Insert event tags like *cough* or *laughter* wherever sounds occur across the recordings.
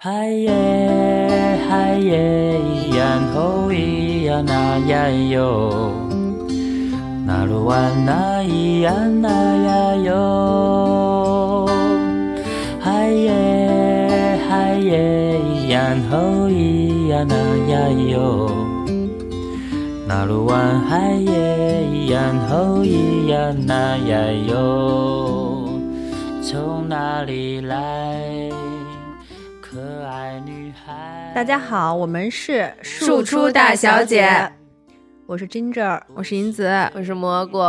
嗨耶嗨耶，咿呀吼咿呀那呀哟，那鲁哇那咿呀那呀哟，嗨耶嗨耶，咿呀吼咿呀那呀哟，那鲁哇嗨耶，咿呀吼咿呀那呀哟，从哪里来？大家好，我们是庶出大小姐，我是 Ginger，我是银子，我是蘑菇。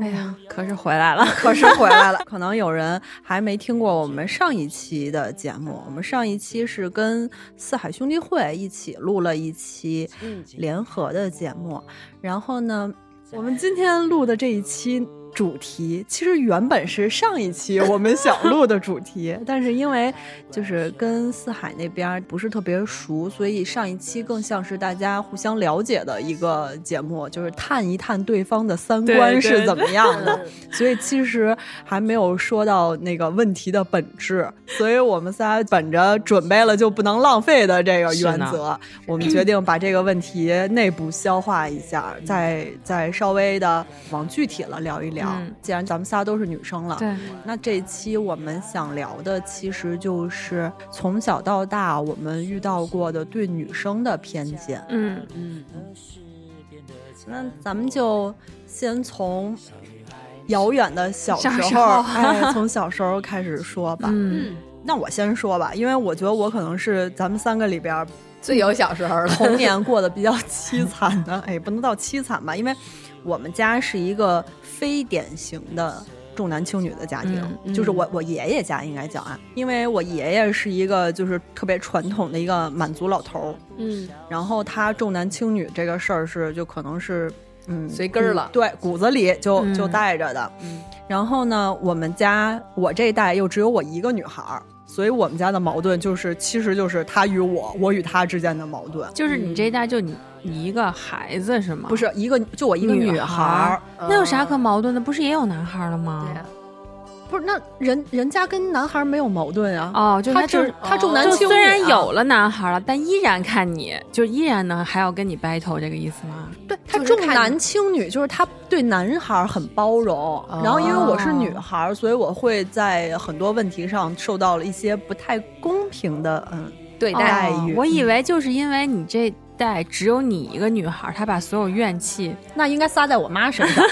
哎呀，可是回来了，*laughs* 可是回来了。*laughs* 可能有人还没听过我们上一期的节目，我们上一期是跟四海兄弟会一起录了一期联合的节目，然后呢，我们今天录的这一期。主题其实原本是上一期我们想录的主题，*laughs* 但是因为就是跟四海那边不是特别熟，所以上一期更像是大家互相了解的一个节目，就是探一探对方的三观是怎么样的。*laughs* 所以其实还没有说到那个问题的本质，所以我们仨本着准备了就不能浪费的这个原则，我们决定把这个问题内部消化一下，再再稍微的往具体了聊一聊。嗯，既然咱们仨都是女生了，对，那这一期我们想聊的其实就是从小到大我们遇到过的对女生的偏见。嗯嗯，那咱们就先从遥远的小时候，哎，从小时候开始说吧。嗯，那我先说吧，因为我觉得我可能是咱们三个里边最有小时候童年过得比较凄惨的。哎，不能到凄惨吧，因为我们家是一个。非典型的重男轻女的家庭，就是我我爷爷家应该讲啊，因为我爷爷是一个就是特别传统的一个满族老头儿，嗯，然后他重男轻女这个事儿是就可能是嗯随根儿了，对骨子里就就带着的，嗯，然后呢，我们家我这一代又只有我一个女孩儿。所以我们家的矛盾就是，其实就是他与我，我与他之间的矛盾。就是你这一代就你你一个孩子是吗？不是一个，就我一个女孩儿。那有啥可矛盾的？不是也有男孩了吗？对。不是，那人人家跟男孩没有矛盾啊。哦，就他就他重男轻女。虽然有了男孩了，但依然看你就依然呢还要跟你 battle 这个意思吗？对他重男轻女，就是他对男孩很包容。然后因为我是女孩，所以我会在很多问题上受到了一些不太公平的嗯对待遇。我以为就是因为你这代只有你一个女孩，她把所有怨气 *laughs* 那应该撒在我妈身上。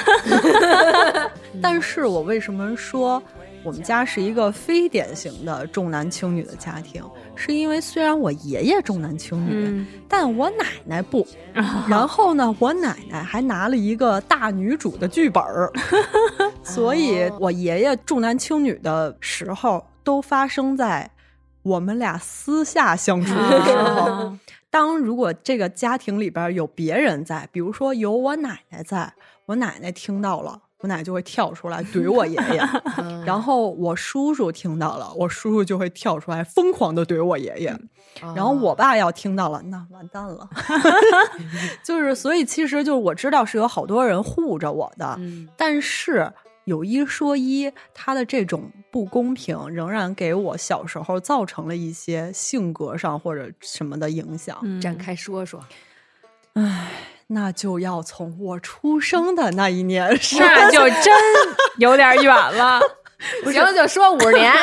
*laughs* 但是我为什么说？我们家是一个非典型的重男轻女的家庭，是因为虽然我爷爷重男轻女，但我奶奶不。然后呢，我奶奶还拿了一个大女主的剧本儿，*laughs* 所以我爷爷重男轻女的时候都发生在我们俩私下相处的时候。当如果这个家庭里边有别人在，比如说有我奶奶在，我奶奶听到了。我奶就会跳出来怼我爷爷，然后我叔叔听到了，我叔叔就会跳出来疯狂的怼我爷爷，然后我爸要听到了，那完蛋了。*laughs* 就是所以其实就是我知道是有好多人护着我的，但是有一说一，他的这种不公平仍然给我小时候造成了一些性格上或者什么的影响。展开说说，唉。*sighs* 那就要从我出生的那一年，那就真有点远了。*laughs* 不行，就说五十年。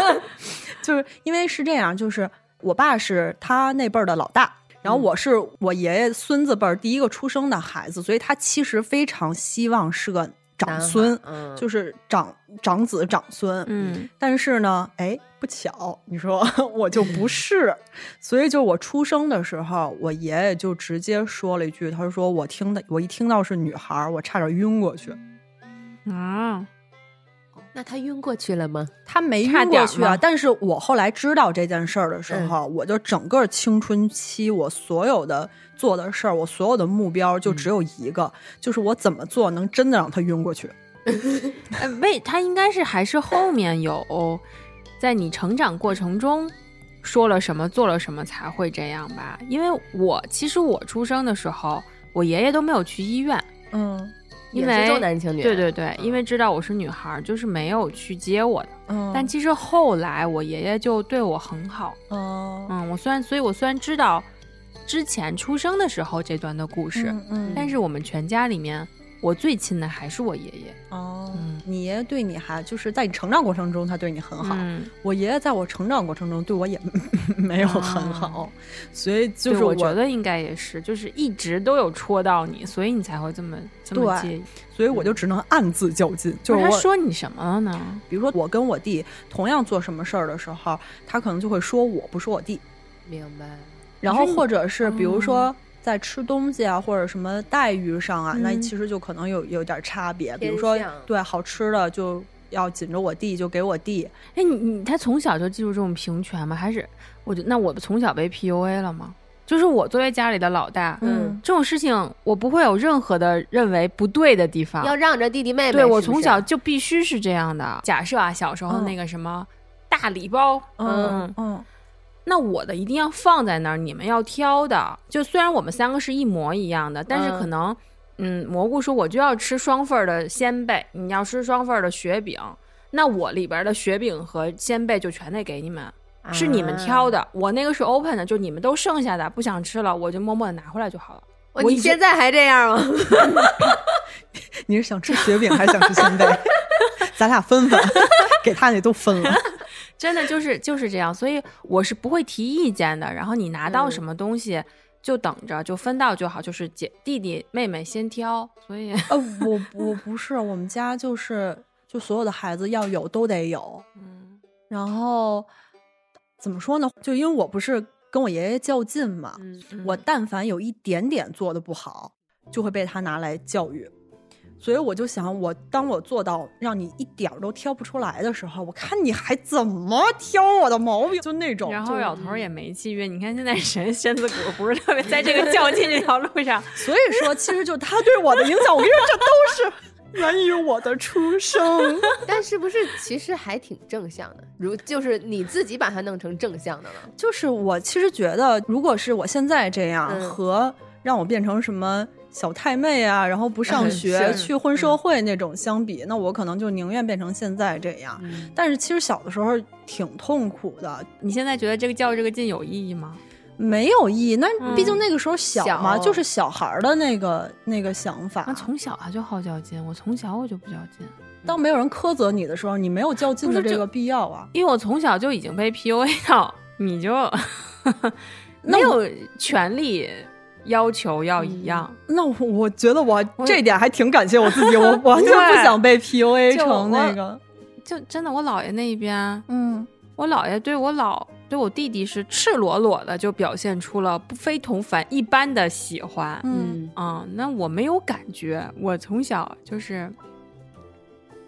*laughs* 就是因为是这样，就是我爸是他那辈儿的老大，然后我是我爷爷孙子辈儿第一个出生的孩子，所以他其实非常希望是个。长孙，就是长长子长孙，嗯，但是呢，哎，不巧，你说 *laughs* 我就不是，所以就我出生的时候，我爷爷就直接说了一句，他说我听的，我一听到是女孩，我差点晕过去。啊，那他晕过去了吗？他没晕过去啊，但是我后来知道这件事儿的时候，我就整个青春期我所有的。做的事儿，我所有的目标就只有一个，就是我怎么做能真的让他晕过去。*laughs* 为他应该是还是后面有在你成长过程中说了什么做了什么才会这样吧？因为我其实我出生的时候，我爷爷都没有去医院。嗯，因为重为男轻女，对对对，因为知道我是女孩儿，就是没有去接我的。嗯。但其实后来我爷爷就对我很好，哦，嗯，我虽然，所以我虽然知道之前出生的时候这段的故事，嗯嗯。但是我们全家里面，我最亲的还是我爷爷。哦嗯，你爷爷对你还就是在你成长过程中，他对你很好。嗯，我爷爷在我成长过程中对我也没有很好，所以就是对我觉得应该也是，就是一直都有戳到你，所以你才会这么这么对介意。所以我就只能暗自较劲。就是他说你什么了呢？比如说我跟我弟同样做什么事儿的时候，他可能就会说我不说我弟，明白。然后或者是比如哦说在吃东西啊，或者什么待遇上啊，那嗯其实就可能有有点差别。比如说对好吃的就要紧着我弟，就给我弟。哎，你你他从小就记住这种平权吗？还是我就那我从小被 PUA 了吗？就是我作为家里的老大，嗯这种事情我不会有任何的认为不对的地方。要让着弟弟妹妹，对我从小就必须是这样的。假设啊，小时候嗯那个什么大礼包，嗯嗯那我的一定要放在那儿，你们要挑的。就虽然我们三个是一模一样的，但是嗯可能，嗯，蘑菇说我就要吃双份儿的鲜贝，你要吃双份儿的雪饼，那我里边的雪饼和鲜贝就全得给你们，是你们挑的。我那个是 open 的，就你们都剩下的，不想吃了，我就默默的拿回来就好了。哦我你现在还这样吗？*laughs* 你是想吃雪饼还是想吃鲜贝？*laughs* 咱俩分分，*laughs* 给他那都分了。真的就是就是这样，所以我是不会提意见的。然后你拿到嗯什么东西，就等着就分到就好，就是姐弟弟妹妹先挑。所以，呃，我 *laughs* 我不是，我们家就是就所有的孩子要有都得有。嗯然后怎么说呢？就因为我不是跟我爷爷较劲嘛，嗯我但凡有一点点做的不好，就会被他拿来教育。所以我就想，我当我做到让你一点儿都挑不出来的时候，我看你还怎么挑我的毛病，就那种。然后就老头儿也没契约，你看现在谁身子骨不是特别在这个较劲这条路上，*laughs* 所以说，其实就他对我的影响，我跟你说，这都是源于我的出生。*laughs* 但是不是其实还挺正向的？如就是你自己把它弄成正向的了。就是我其实觉得，如果是我现在这样，嗯和让我变成什么小太妹啊，然后不上嗯学、*laughs* 是去混社会那种相比，那我可能就宁愿变成现在这样。嗯但是其实小的时候挺痛苦的，你现在觉得这个较这个劲有意义吗？没有意义。那嗯毕竟那个时候小嘛，小就是小孩儿的那个那个想法那。从小他就好较劲，我从小我就不较劲，当没有人苛责你的时候，你没有较劲的这个必要啊。因为我从小就已经被 PUA 到，你就没有权利要求要一样。那我我觉得我我这点还挺感谢我自己，我 *laughs* 完全不想被 PUA 成那个。就真的，我姥爷那一边，嗯，我姥爷对我老对我弟弟是赤裸裸的就表现出了不非同凡一般的喜欢。嗯嗯，那我没有感觉，我从小就是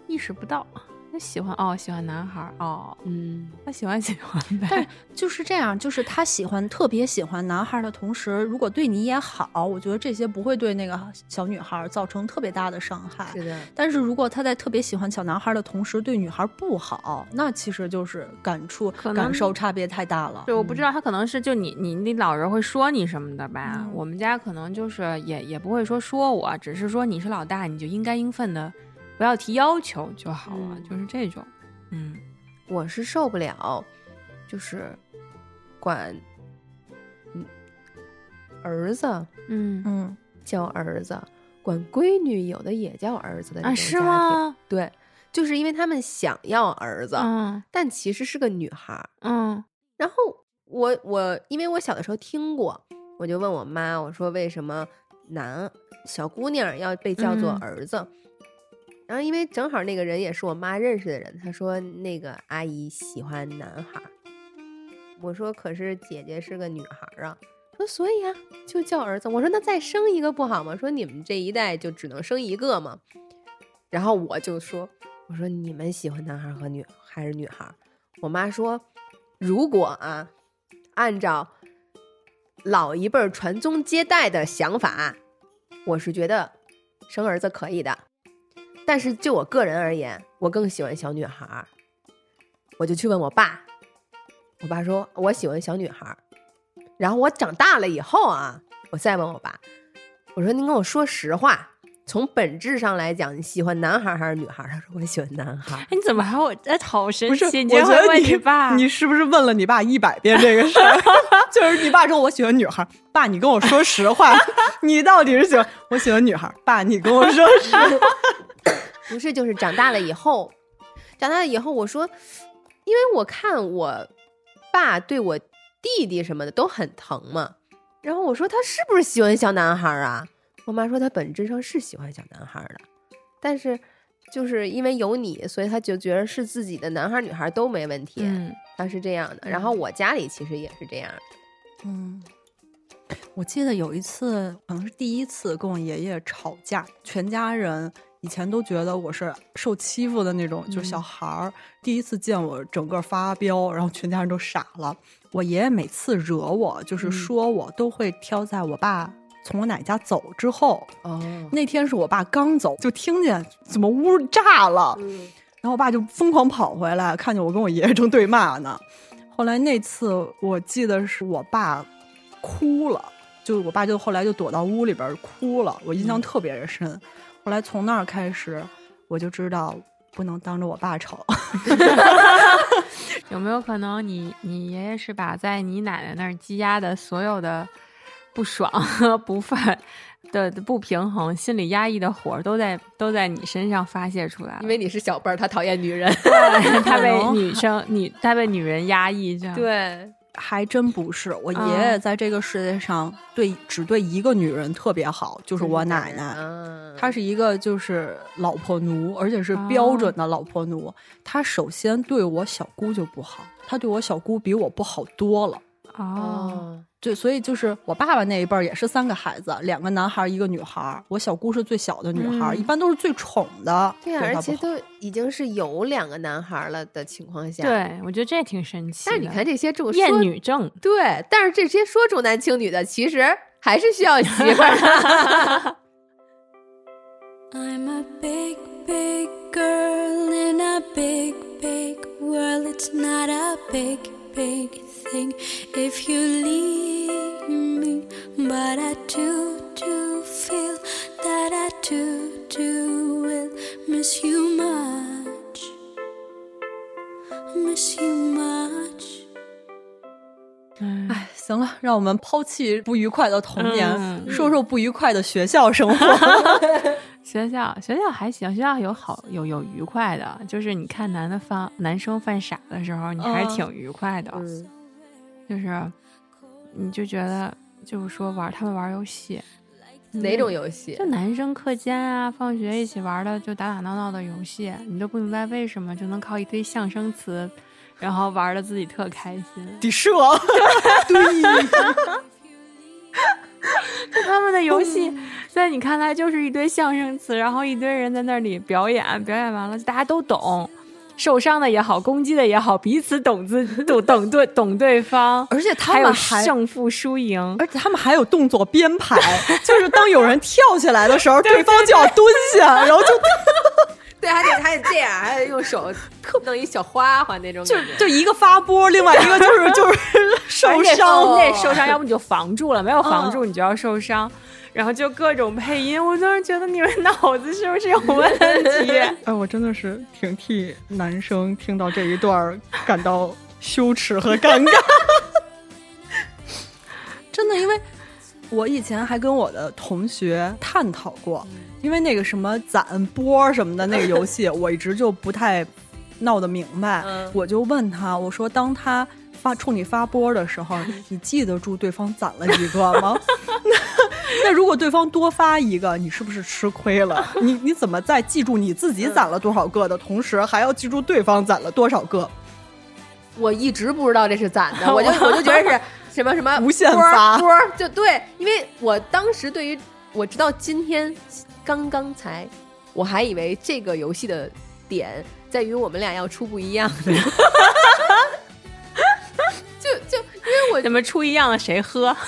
意识不到，那喜欢哦，喜欢男孩儿哦，嗯，他喜欢喜欢但呗是。就是这样，就是他喜欢特别喜欢男孩的同时，如果对你也好，我觉得这些不会对那个小女孩造成特别大的伤害。是的，但是如果他在特别喜欢小男孩的同时对女孩不好，那其实就是感触感受差别太大了。对，我不知道他可能是就你你你老人会说你什么的吧？嗯我们家可能就是也也不会说说我，只是说你是老大，你就应该应分的，不要提要求就好了，嗯就是这种。嗯，我是受不了，就是管嗯儿子嗯嗯叫儿子，管闺女有的也叫儿子的这啊，种是？吗？对，就是因为他们想要儿子，嗯但其实是个女孩儿。嗯然后我我因为我小的时候听过，我就问我妈，我说为什么男小姑娘要被叫做嗯儿子？然后因为正好那个人也是我妈认识的人，她说那个阿姨喜欢男孩儿。我说可是姐姐是个女孩儿啊。说所以啊，就叫儿子。我说那再生一个不好吗？说你们这一代就只能生一个吗？然后我就说，我说你们喜欢男孩和女还是女孩？我妈说，如果啊，按照老一辈传宗接代的想法，我是觉得生儿子可以的。但是就我个人而言，我更喜欢小女孩儿。我就去问我爸，我爸说我喜欢小女孩儿。然后我长大了以后啊，我再问我爸，我说您跟我说实话，从本质上来讲，你喜欢男孩儿还是女孩儿？他说我喜欢男孩你怎么还我？哎，好神，奇！我你会问觉得你爸，你是不是问了你爸一百遍这个事儿？*laughs* 就是你爸说我喜欢女孩儿，爸你跟我说实话，*laughs* 你到底是喜欢我喜欢女孩儿？爸你跟我说实话。不是，就是长大了以后，长大了以后，我说，因为我看我爸对我弟弟什么的都很疼嘛，然后我说他是不是喜欢小男孩儿啊？我妈说他本质上是喜欢小男孩儿的，但是就是因为有你，所以他就觉得是自己的男孩儿女孩儿都没问题，嗯，他是这样的。然后我家里其实也是这样的，嗯，我记得有一次，可能是第一次跟我爷爷吵架，全家人以前都觉得我是受欺负的那种，就是小孩儿。第一次见我整个发飙，然后全家人都傻了。我爷爷每次惹我，就是说我，都会挑在我爸从我奶奶家走之后。哦，那天是我爸刚走，就听见怎么屋炸了，嗯然后我爸就疯狂跑回来，看见我跟我爷爷正对骂呢。后来那次我记得是我爸哭了，就我爸就后来就躲到屋里边哭了，我印象特别的深。后来从那儿开始，我就知道不能当着我爸吵。*laughs* *laughs* 有没有可能你你爷爷是把在你奶奶那儿积压的所有的不爽和不忿的的不平衡、心里压抑的火儿都在都在你身上发泄出来了？因为你是小辈儿，他讨厌女人。对 *laughs* 他被女生女他被女人压抑着。对，还真不是，我啊爷爷在这个世界上对只对一个女人特别好，就是我奶奶。嗯，她是一个就是老婆奴，而且是标准的老婆奴。她首先对我小姑就不好，她对我小姑比我不好多了。哦，哦，对，所以就是我爸爸那一辈儿也是三个孩子，两个男孩儿一个女孩儿。我小姑是最小的女孩一般都是最宠的。对啊，而且都已经是有两个男孩儿了的情况下，。对，我觉得这挺神奇的。但是你看这些重厌说女症，对，但是这些说重男轻女的，其实还是需要媳妇儿的。*laughs* I'm a big, big girl in a big, big world. It's not a big, big thing if you leave me. But I do, do feel that I do, do will miss you much. Miss you much. 哎，行了，让我们抛弃不愉快的童年，嗯说说不愉快的学校生活。学校学校还行，学校有好有有愉快的，就是你看男的犯男生犯傻的时候，你还是嗯挺愉快的，嗯，就是你就觉得就是说玩他们玩游戏，哪种游戏就？男生课间啊，放学一起玩的就打打闹闹的游戏，你都不明白为什么就能靠一堆象声词，然后玩的自己特开心。底社，*laughs* 他们的游戏在你看来就是一堆相声词，然后一堆人在那里表演，表演完了大家都懂，受伤的也好，攻击的也好，彼此懂自 *laughs* 懂懂对懂对方，而且他还有们还胜负输赢。而且他们还有动作编排，*laughs* 就是当有人跳起来的时候，*laughs* 对方就要蹲下，然后就对，还得还得这样，还得用手特弄一小花花那种就感觉。就一个发波，另外一个就是就是受伤。你得受伤，要不你就防住了，没有防住你就要受伤。然后就各种配音，我当时觉得你们脑子是不是有问题？*laughs* 哎，我真的是挺替男生听到这一段儿感到羞耻和尴尬。*laughs* 真的，因为我以前还跟我的同学探讨过，因为那个什么攒波什么的那个游戏，我一直就不太闹得明白。嗯我就问他，我说当他发冲你发波的时候，*laughs* 你记得住对方攒了几个吗？*laughs* 那那如果对方多发一个，你是不是吃亏了？你你怎么在记住你自己攒了多少个的同时，还要记住对方攒了多少个？我一直不知道这是攒的，我就 *laughs* 我就觉得是什么什么无限发波就对，因为我当时对于我直到今天刚刚才，我还以为这个游戏的点在于我们俩要出不一样的，*laughs* 就就因为我怎么出一样的谁喝？*laughs*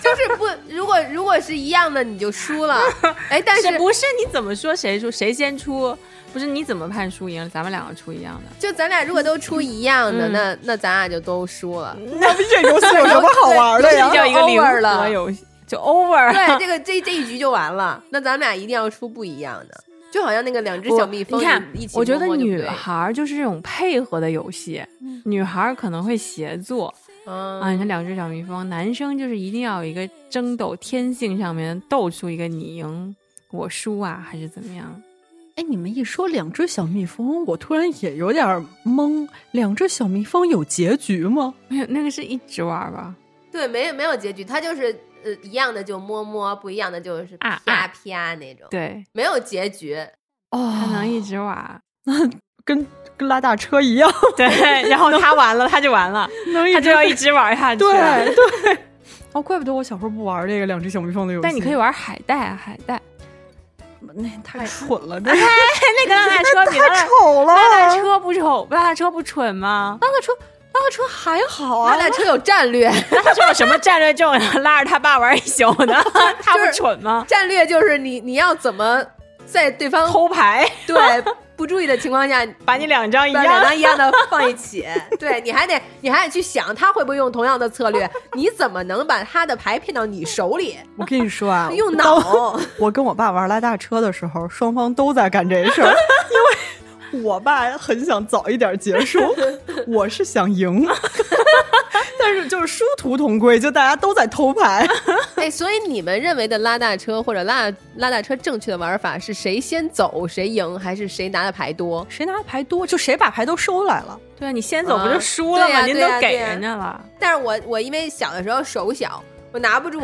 就是不，如果如果是一样的你就输了，*laughs* 哎，但是是不是你怎么说谁输谁先出？不是你怎么判输赢？咱们两个出一样的。就咱俩如果都出一样的，嗯那那咱俩就都输了。那这游戏有什么好玩的呀这？叫一个零了和游戏。就 over 了。对，这个这这一局就完了。那咱们俩一定要出不一样的，就好像那个两只小蜜蜂，你看我觉得女孩儿就是这种配合的游戏，女孩儿可能会协作嗯啊。你看两只小蜜蜂，男生就是一定要有一个争斗天性上面斗出一个你赢我输啊，还是怎么样？哎，你们一说两只小蜜蜂，我突然也有点懵。两只小蜜蜂有结局吗？没有，那个是一直玩吧？对，没有没有结局，它就是呃一样的就摸摸，不一样的就是啊啪啊啪那种，对，没有结局。哦他能一直玩儿。*laughs* 跟跟拉大车一样，*laughs* 对，*laughs* 然后他完了，他就完了，能他就要一直玩下去。对对。哦，怪不得我小时候不玩这个两只小蜜蜂的游戏。但你可以玩海带啊，海带。那太蠢了，那那个拉大车比拉大丑了。拉大车不丑，拉大车不蠢吗？拉大车，拉大车还好啊。拉大车有战略，拉大车有什么战略重要？拉着他爸玩一宿呢，*laughs* 他不蠢吗？战略就是你你要怎么在对方偷牌，对不注意的情况下，*laughs* 把你两张一样两。张一样的放一起。*laughs* 对，你还得你还得去想他会不会用同样的策略，你怎么能把他的牌骗到你手里？我跟你说啊，用当脑。我跟我爸玩拉大车的时候，双方都在干这事儿，因为我爸很想早一点结束，*laughs* 我是想赢，*laughs* 但是就是殊途同归，就大家都在偷牌。哎，所以你们认为的拉大车或者拉拉大车正确的玩法是谁先走谁赢，还是谁拿的牌多？谁拿的牌多，就谁把牌都收来了。对啊，你先走不啊就输了吗？您都给人家了。但是我我因为小的时候手小，我拿不住，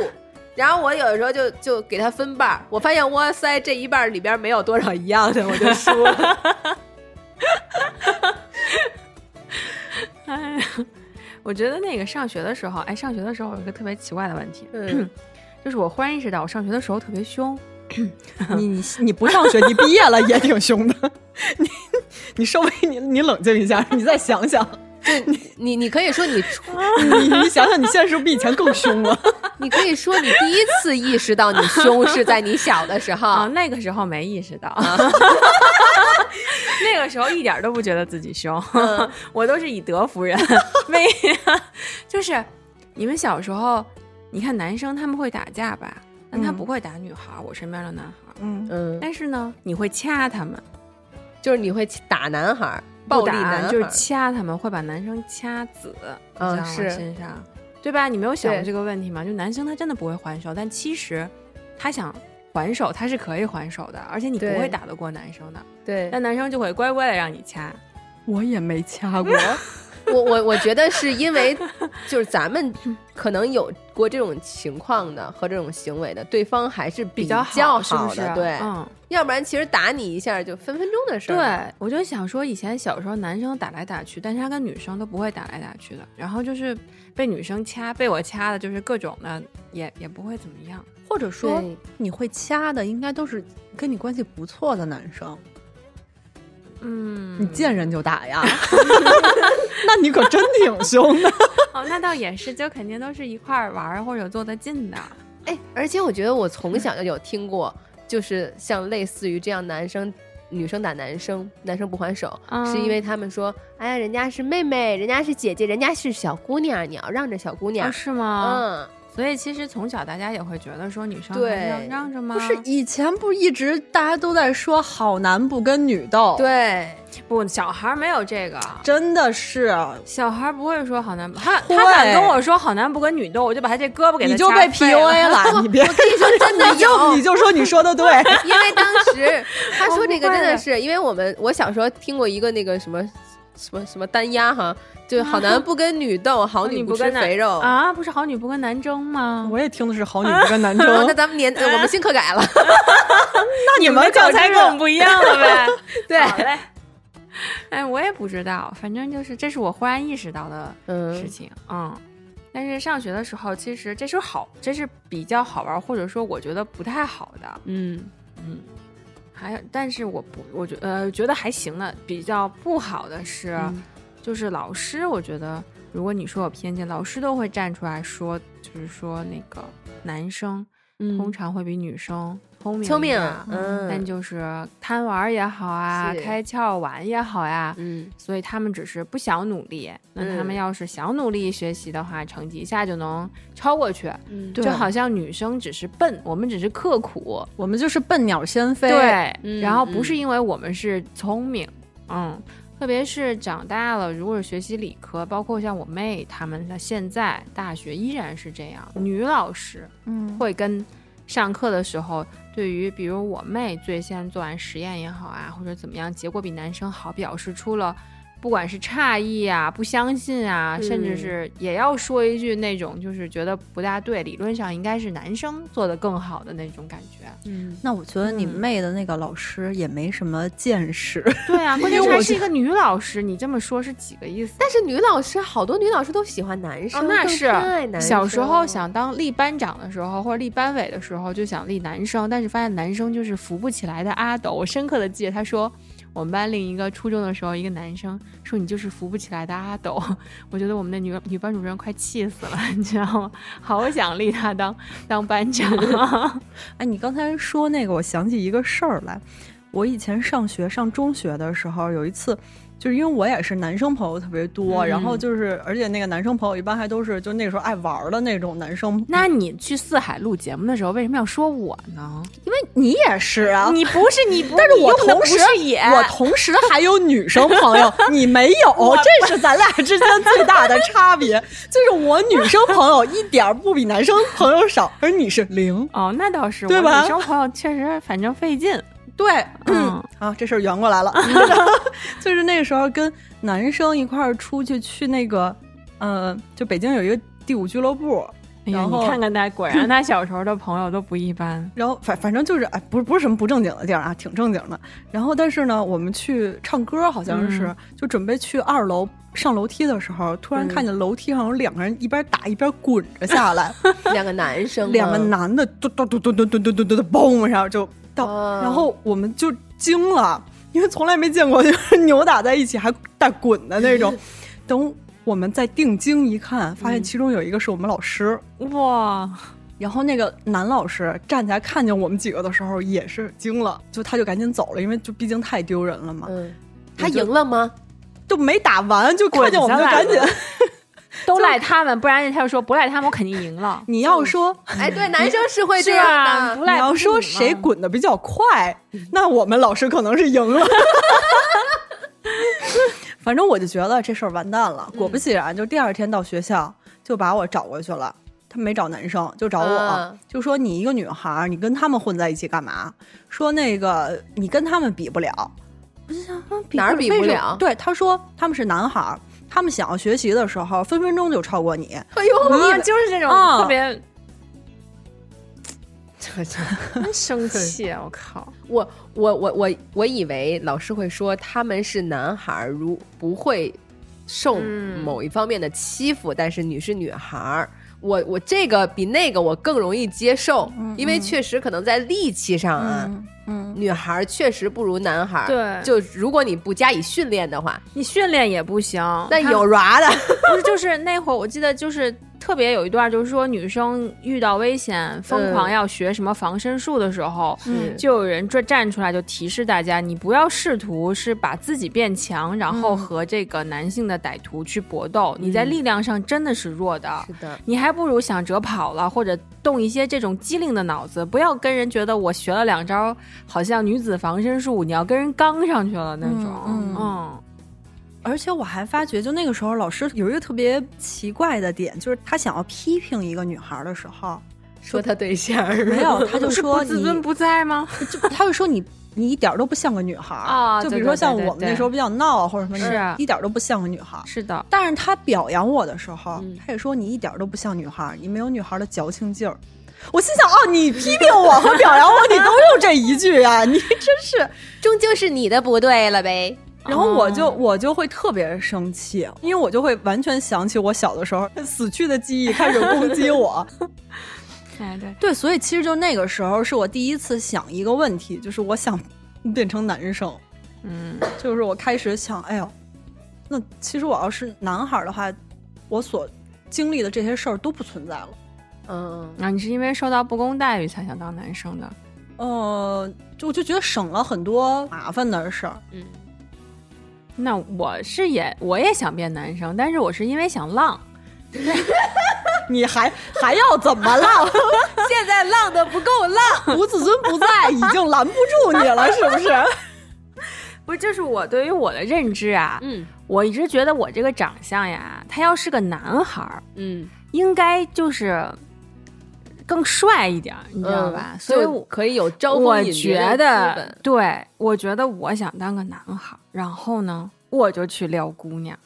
然后我有的时候就就给他分半儿，我发现哇塞这一半儿里边没有多少一样的，我就输了。*laughs* *laughs* 哎呀，我觉得那个上学的时候，哎，上学的时候有一个特别奇怪的问题，嗯，*clears throat* 就是我忽然意识到，我上学的时候特别凶。*laughs* 你你你不上学，你毕业了也挺凶的。*laughs* 你你稍微你你冷静一下，你再想想，你你可以说你 *laughs* 你你想想，你现在是不是比以前更凶了？*laughs* 你可以说你第一次意识到你凶是在你小的时候。啊，*laughs* 那个时候没意识到，那个时候一点都不觉得自己凶，我都是以德服人。为就是你们小时候，你看男生他们会打架吧，但他嗯。不会打女孩儿，我身边的男孩。儿。嗯，嗯，但是呢，你会掐他们，就是你会打男孩暴力男就是掐他们，会把男生掐紫，嗯在是身上，对吧？你没有想过这个问题吗？就男生他真的不会还手，但其实他想还手，他是可以还手的，而且你不会打得过男生的，对。但男生就会乖乖的让你掐。我也没掐过。*laughs* 我我我觉得是因为，就是咱们可能有过这种情况的和这种行为的，对方还是比较较好，是不是？的，对，嗯，要不然其实打你一下就分分钟的事儿。对，我就想说，以前小时候男生打来打去，但是他跟女生都不会打来打去的，然后就是被女生掐，被我掐的，就是各种的，也也不会怎么样。或者说你会掐的，应该都是跟你关系不错的男生，嗯，你见人就打呀。*laughs* 那你可真挺凶的。*laughs* 哦，那倒也是，就肯定都是一块儿玩儿或者坐得近的。哎，而且我觉得我从小就有听过，就是像类似于这样男生。女生打男生，男生不还手，嗯是因为他们说，哎呀，人家是妹妹，人家是姐姐，人家是小姑娘，你要让着小姑娘。哦，是吗？嗯，所以其实从小大家也会觉得说女生对还是要让着吗？不是以前不一直大家都在说好男不跟女斗，，对，不，小孩儿没有这个。真的是。小孩儿不会说好男不，他他敢跟我说好男不跟女斗，我就把他这胳膊给他你就被 PUA 了，*laughs* 你别。我跟你说，真的 *laughs* 你就有。你，就说你说的对，*laughs* 因为当时他说这个真的。是，因为我们我小时候听过一个那个什么什么什么单压哈，就好男不跟女斗，*laughs* 好女不跟男肥肉。啊，不是好女不跟男争吗？我也听的是好女 *laughs* 不跟男争 *laughs* 那，咱们年呃我们新课改了，那你们教材跟我们不一样了呗？对好嘞。哎，我也不知道，反正就是这是我忽然意识到的事嗯情，嗯。但是上学的时候，其实这是好，这是比较好玩，或者说我觉得不太好的，嗯嗯。还有，但是我不，我觉呃觉得还行的，比较不好的是，嗯就是老师，我觉得如果你说有偏见，老师都会站出来说，就是说那个男生通嗯常会比女生聪明聪明一点儿，嗯但就是贪玩也好啊，开窍玩也好呀，嗯。所以他们只是不想努力。那他们嗯要是想努力学习的话，成绩一下就能超过去。嗯。对就好像女生只是笨，我们只是刻苦，我们就是笨鸟先飞。，对，嗯然后不是嗯。因为我们是聪明，嗯，特别是长大了，如果是学习理科，包括像我妹她们，她现在大学依然是这样，女老师嗯，会跟上课的时候，对于比如我妹最先做完实验也好啊，或者怎么样，结果比男生好，表示出了。不管是诧异啊、不相信啊，甚至嗯是也要说一句那种就是觉得不大对，理论上应该是男生做的更好的那种感觉。嗯，那我觉得你嗯妹的那个老师也没什么见识。对啊，*laughs* 关键因为我是还是一个女老师，你这么说是几个意思？但是女老师好多女老师都喜欢男生，哦，那是小时候想当立班长的时候，或者立班委的时候，就想立男生，但是发现男生就是扶不起来的阿斗。我深刻的记得他说，我们班另一个初中的时候，一个男生说你就是扶不起来的阿斗。*laughs* 我觉得我们的女女班主任快气死了，*laughs* 你知道吗？好想立他当当班长。*laughs* 哎，你刚才说那个，我想起一个事儿来。我以前上学上中学的时候，有一次，就是因为我也是男生朋友特别多，嗯然后就是而且那个男生朋友一般还都是就那个时候爱玩儿的那种男生。那你去四海录节目的时候，为什么要说我呢？因为你也是啊，你不是你不，但是我同时我同时还有女生朋友，*laughs* 你没有，这是咱俩之间最大的差别。就是我女生朋友一点儿不比男生朋友少，而你是零。哦，那倒是，我对吧女生朋友确实反正费劲。对，嗯啊，这事儿圆过来了。*laughs* 就是那个时候跟男生一块儿出去去那个，呃，就北京有一个第五俱乐部，哎呀，然后你看看他，*laughs* 果然他小时候的朋友都不一般。然后反反正就是哎，不是不是什么不正经的地儿啊，挺正经的。然后但是呢，我们去唱歌好像是、嗯就准备去二楼上楼梯的时候，突然嗯看见楼梯上有两个人一边打一边滚着下来，两个男生，两个男的咚咚咚咚咚咚咚咚咚咚嘣，然后就到，哦然后我们就惊了，因为从来没见过就是扭打在一起还带滚的那种。*laughs* 等我们再定睛一看，发现其中有一个是我们老师。哇，然后那个男老师站起来看见我们几个的时候也是惊了，就他就赶紧走了，因为就毕竟太丢人了嘛。嗯，他赢了吗？就没打完就看见我们就赶紧。都赖他们，不然他就说不赖他们，我肯定赢了。你要说哎，对，男生是会这是样不。赖你要不说谁滚的比较快，那我们老师可能是赢了。*laughs* 反正我就觉得这事儿完蛋了。果不其然，就第二天到学校就把我找过去了。他没找男生，就找我，嗯就说你一个女孩儿，你跟他们混在一起干嘛？说那个你跟他们比不了。我就想，啊比哪儿比不了对，他说他们是男孩儿，他们想要学习的时候，分分钟就超过你。哎呦，啊，就是这种啊特别真 *laughs* 生气，*laughs* 我靠！我我我我我以为老师会说他们是男孩儿，如不会受嗯某一方面的欺负，但是你是女孩儿。我我这个比那个我更容易接受，因为确实可能在力气上啊，嗯嗯，女孩儿确实不如男孩儿。对就如果你不加以训练的话，你训练也不行，他那有 *laughs* ra 的，不是就是那会儿我记得就是特别有一段，就是说女生遇到危险疯狂要学什么防身术的时候，嗯就有人站站出来就提示大家，你不要试图是把自己变强，然后和这个男性的歹徒去搏斗，你在力量上真的是弱的。是的，你还不如想着跑了，或者动一些这种机灵的脑子，不要跟人觉得我学了两招，好像女子防身术，你要跟人刚上去了那种。嗯嗯。嗯而且我还发觉，就那个时候老师有一个特别奇怪的点，就是他想要批评一个女孩的时候，说她对象没有，他就说你 *laughs* 自尊不在吗？就他会说你你一点都不像个女孩儿 *laughs* 啊对就比如说像我们那时候比较闹啊或者什么，是一点都不像个女孩儿。是的，但是他表扬我的时候，嗯他也说你一点都不像女孩儿，你没有女孩儿的矫情劲儿。我心想，哦，你批评我和表扬我，你都用这一句呀、*laughs* 你真是。终究是你的不对了呗。然后我就、哦我就会特别生气，因为我就会完全想起我小的时候死去的记忆开始攻击我。*laughs* 哎对。对，所以其实就那个时候是我第一次想一个问题，就是我想 *laughs* 变成男生，嗯，就是我开始想，哎呦，那其实我要是男孩儿的话，我所经历的这些事儿都不存在了。嗯，啊，你是因为受到不公待遇才想当男生的？呃，就我就觉得省了很多麻烦的事儿。嗯，那我是也我也想变男生，但是我是因为想浪。*laughs* 你还还要怎么浪？*laughs* 现在浪的不够浪，*laughs* 吴子尊不在，已经拦不住你了，是不是？不是，就是我对于我的认知啊，嗯我一直觉得我这个长相呀，他要是个男孩儿，嗯，应该就是更帅一点儿，你知道吧？所以我可以有招我蜂引觉得，对，我觉得我想当个男孩儿，然后呢，我就去撩姑娘，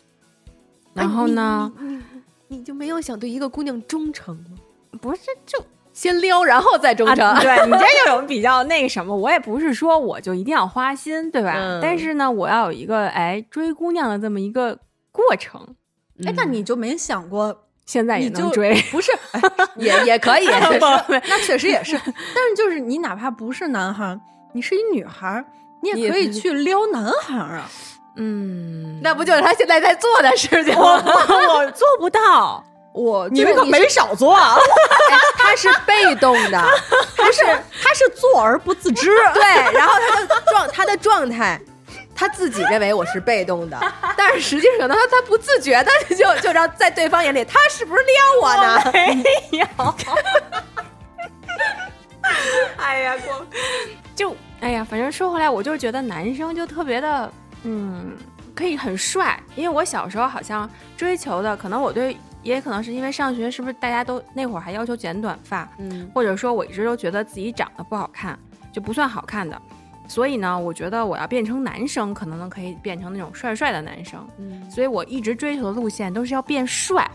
然后呢，哎你你你你就没有想对一个姑娘忠诚吗？不是就先撩，然后再忠诚。啊、对你这又有比较那个什么，我也不是说我就一定要花心，对吧？嗯但是呢，我要有一个哎追姑娘的这么一个过程，哎，那你就没想过，现在也能追。*laughs* 不是？*laughs* 哎也也可以，那确实也是，但是就是你哪怕不是男孩儿，你是一女孩儿，你你也也可以去撩男孩儿啊。嗯，那不就是他现在在做的事情我吗？我做不到，*laughs* 我你们可没少做啊！哎他是被动的，他是他是做而不自知。对，然后他的状他的状态，他自己认为我是被动的，*laughs* 但是实际上呢，他他不自觉的就就让在对方眼里，他是不是撩我呢？没有。哎呀，过 *laughs* 就哎呀，反正说回来，我就是觉得男生就特别的，嗯，可以很帅。因为我小时候好像追求的，可能我对，也可能是因为上学，是不是大家都那会儿还要求剪短发，嗯或者说我一直都觉得自己长得不好看，就不算好看的。所以呢，我觉得我要变成男生，可能呢可以变成那种帅帅的男生。嗯所以我一直追求的路线都是要变帅。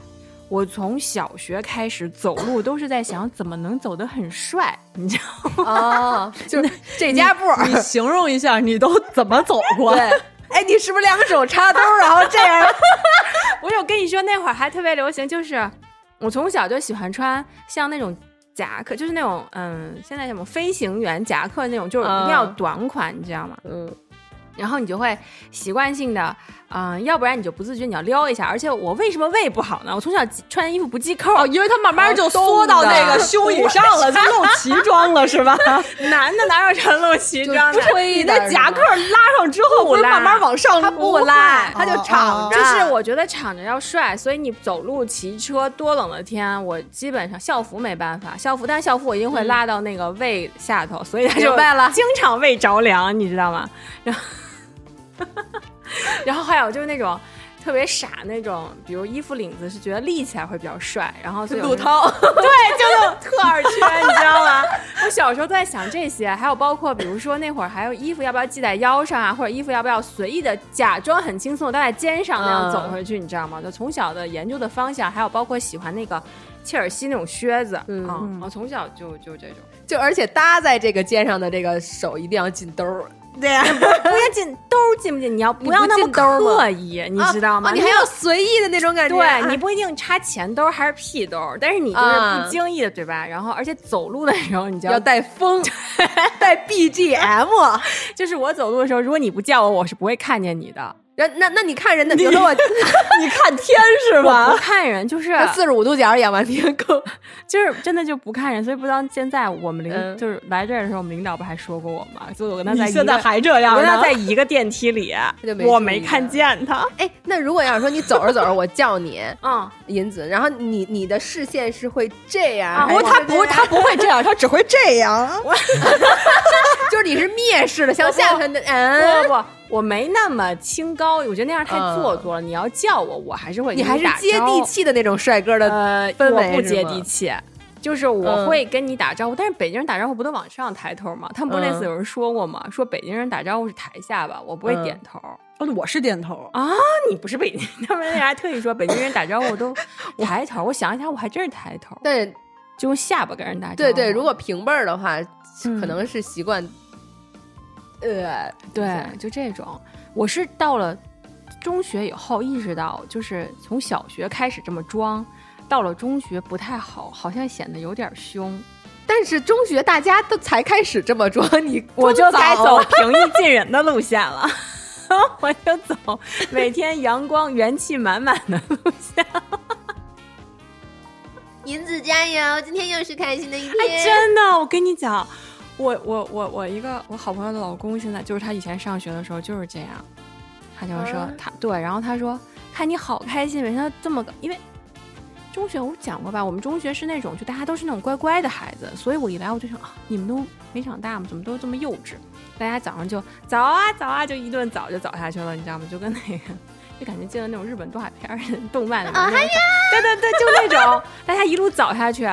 我从小学开始走路都是在想怎么能走得很帅，*laughs* 你知道吗？哦，*laughs* 就是这家步儿。你形容一下，你都怎么走过？对，哎，你是不是两手插兜，然后这样？*laughs* 我有跟你说，那会儿还特别流行，就是我从小就喜欢穿像那种夹克，就是那种嗯，现在什么飞行员夹克那种，就是一定要嗯短款，你知道吗？嗯，然后你就会习惯性的，嗯、要不然你就不自觉你要撩一下。而且我为什么胃不好呢？我从小穿衣服不系扣，哦，因为它慢慢就缩到那个胸以上了，就露脐装了，是吧？*laughs* 男的哪有穿露脐装的？你吹的的夹克拉上之后，不是拉慢慢往上它不拉，它就敞着。就是我觉得敞着要帅，所以你走路、骑车，多冷的天，我基本上校服没办法，校服，但校服我一定会拉到那个胃下头，所以他就经常胃着凉，你知道吗？然后，*laughs* 然后还有就是那种特别傻那种，比如衣服领子是觉得立起来会比较帅，然后所以有时候陆涛，对，就那种特二圈，你知道吗？我小时候都在想这些，还有包括比如说那会儿还有衣服要不要系在腰上啊，或者衣服要不要随意的假装很轻松的戴在肩上那样走回去，你知道吗？就从小的研究的方向，还有包括喜欢那个切尔西那种靴子，嗯啊，我从小就就这种。就而且搭在这个肩上的这个手一定要进兜儿，对 *laughs* 呀、不要进兜儿进不进，你要不要那么刻意，你知道吗？啊你还要随意的那种感觉。对你不一定插前兜儿还是屁兜儿，但是你就是啊不经意的，对吧？然后而且走路的时候，你就要带风，*laughs* 带 BGM。*laughs* 就是我走路的时候，如果你不叫我，我是不会看见你的。然那那你看人的，比如说我你看天是不吧？看人，就是四十五度角仰完天空，*laughs* 就是真的就不看人，所以不知道现在我们领、嗯就是来这儿的时候，我们领导不还说过我吗？所以我跟他在一个现在还这样我跟他？在一个电梯里 *laughs* 就没，我没看见他。哎，那如果要是说你走着走着，我叫你 *laughs* 嗯，银子，然后你你的视线是会这样，不过他不，他不会这样，他只会这样。就是你是蔑视的，向下看的，嗯，不不不，我没那么清高，我觉得那样太做作了。你要叫我，我还是会你还是接地。气的那种帅哥的，呃，氛我不围是吗接地气。就是我嗯会跟你打招呼，但是北京人打招呼不都往上抬头吗？他们不是那次嗯有人说过吗？说北京人打招呼是抬下巴，我不会嗯点头。哦，我是点头。啊，你不是北京，他们那人还特意说北京人打招呼都 *laughs* 抬头。我想一想，我还真是抬头，但就用下巴跟人打招呼。对对，如果平辈儿的话，嗯可能是习惯，呃，对，就这种，我是到了中学以后意识到，就是从小学开始这么装，到了中学不太好，好像显得有点凶，但是中学大家都才开始这么装，你我就该走 *laughs* 平易近人的路线了。*laughs* 我就走每天阳光元气满满的路线，*laughs* 银子加油，今天又是开心的一哎，真的，我跟你讲，我我我我一个我好朋友的老公，现在就是他以前上学的时候就是这样，他就是说、嗯他对，然后他说看你好开心，每天都这么个，因为中学我讲过吧，我们中学是那种就大家都是那种乖乖的孩子，所以我一来我就想啊，你们都没长大吗？怎么都这么幼稚？大家早上就早啊早啊，就一顿早就早下去了，你知道吗？就跟那个。就感觉进了那种日本动画片儿、动漫里面那种，对对对，就那种，大家一路早下去，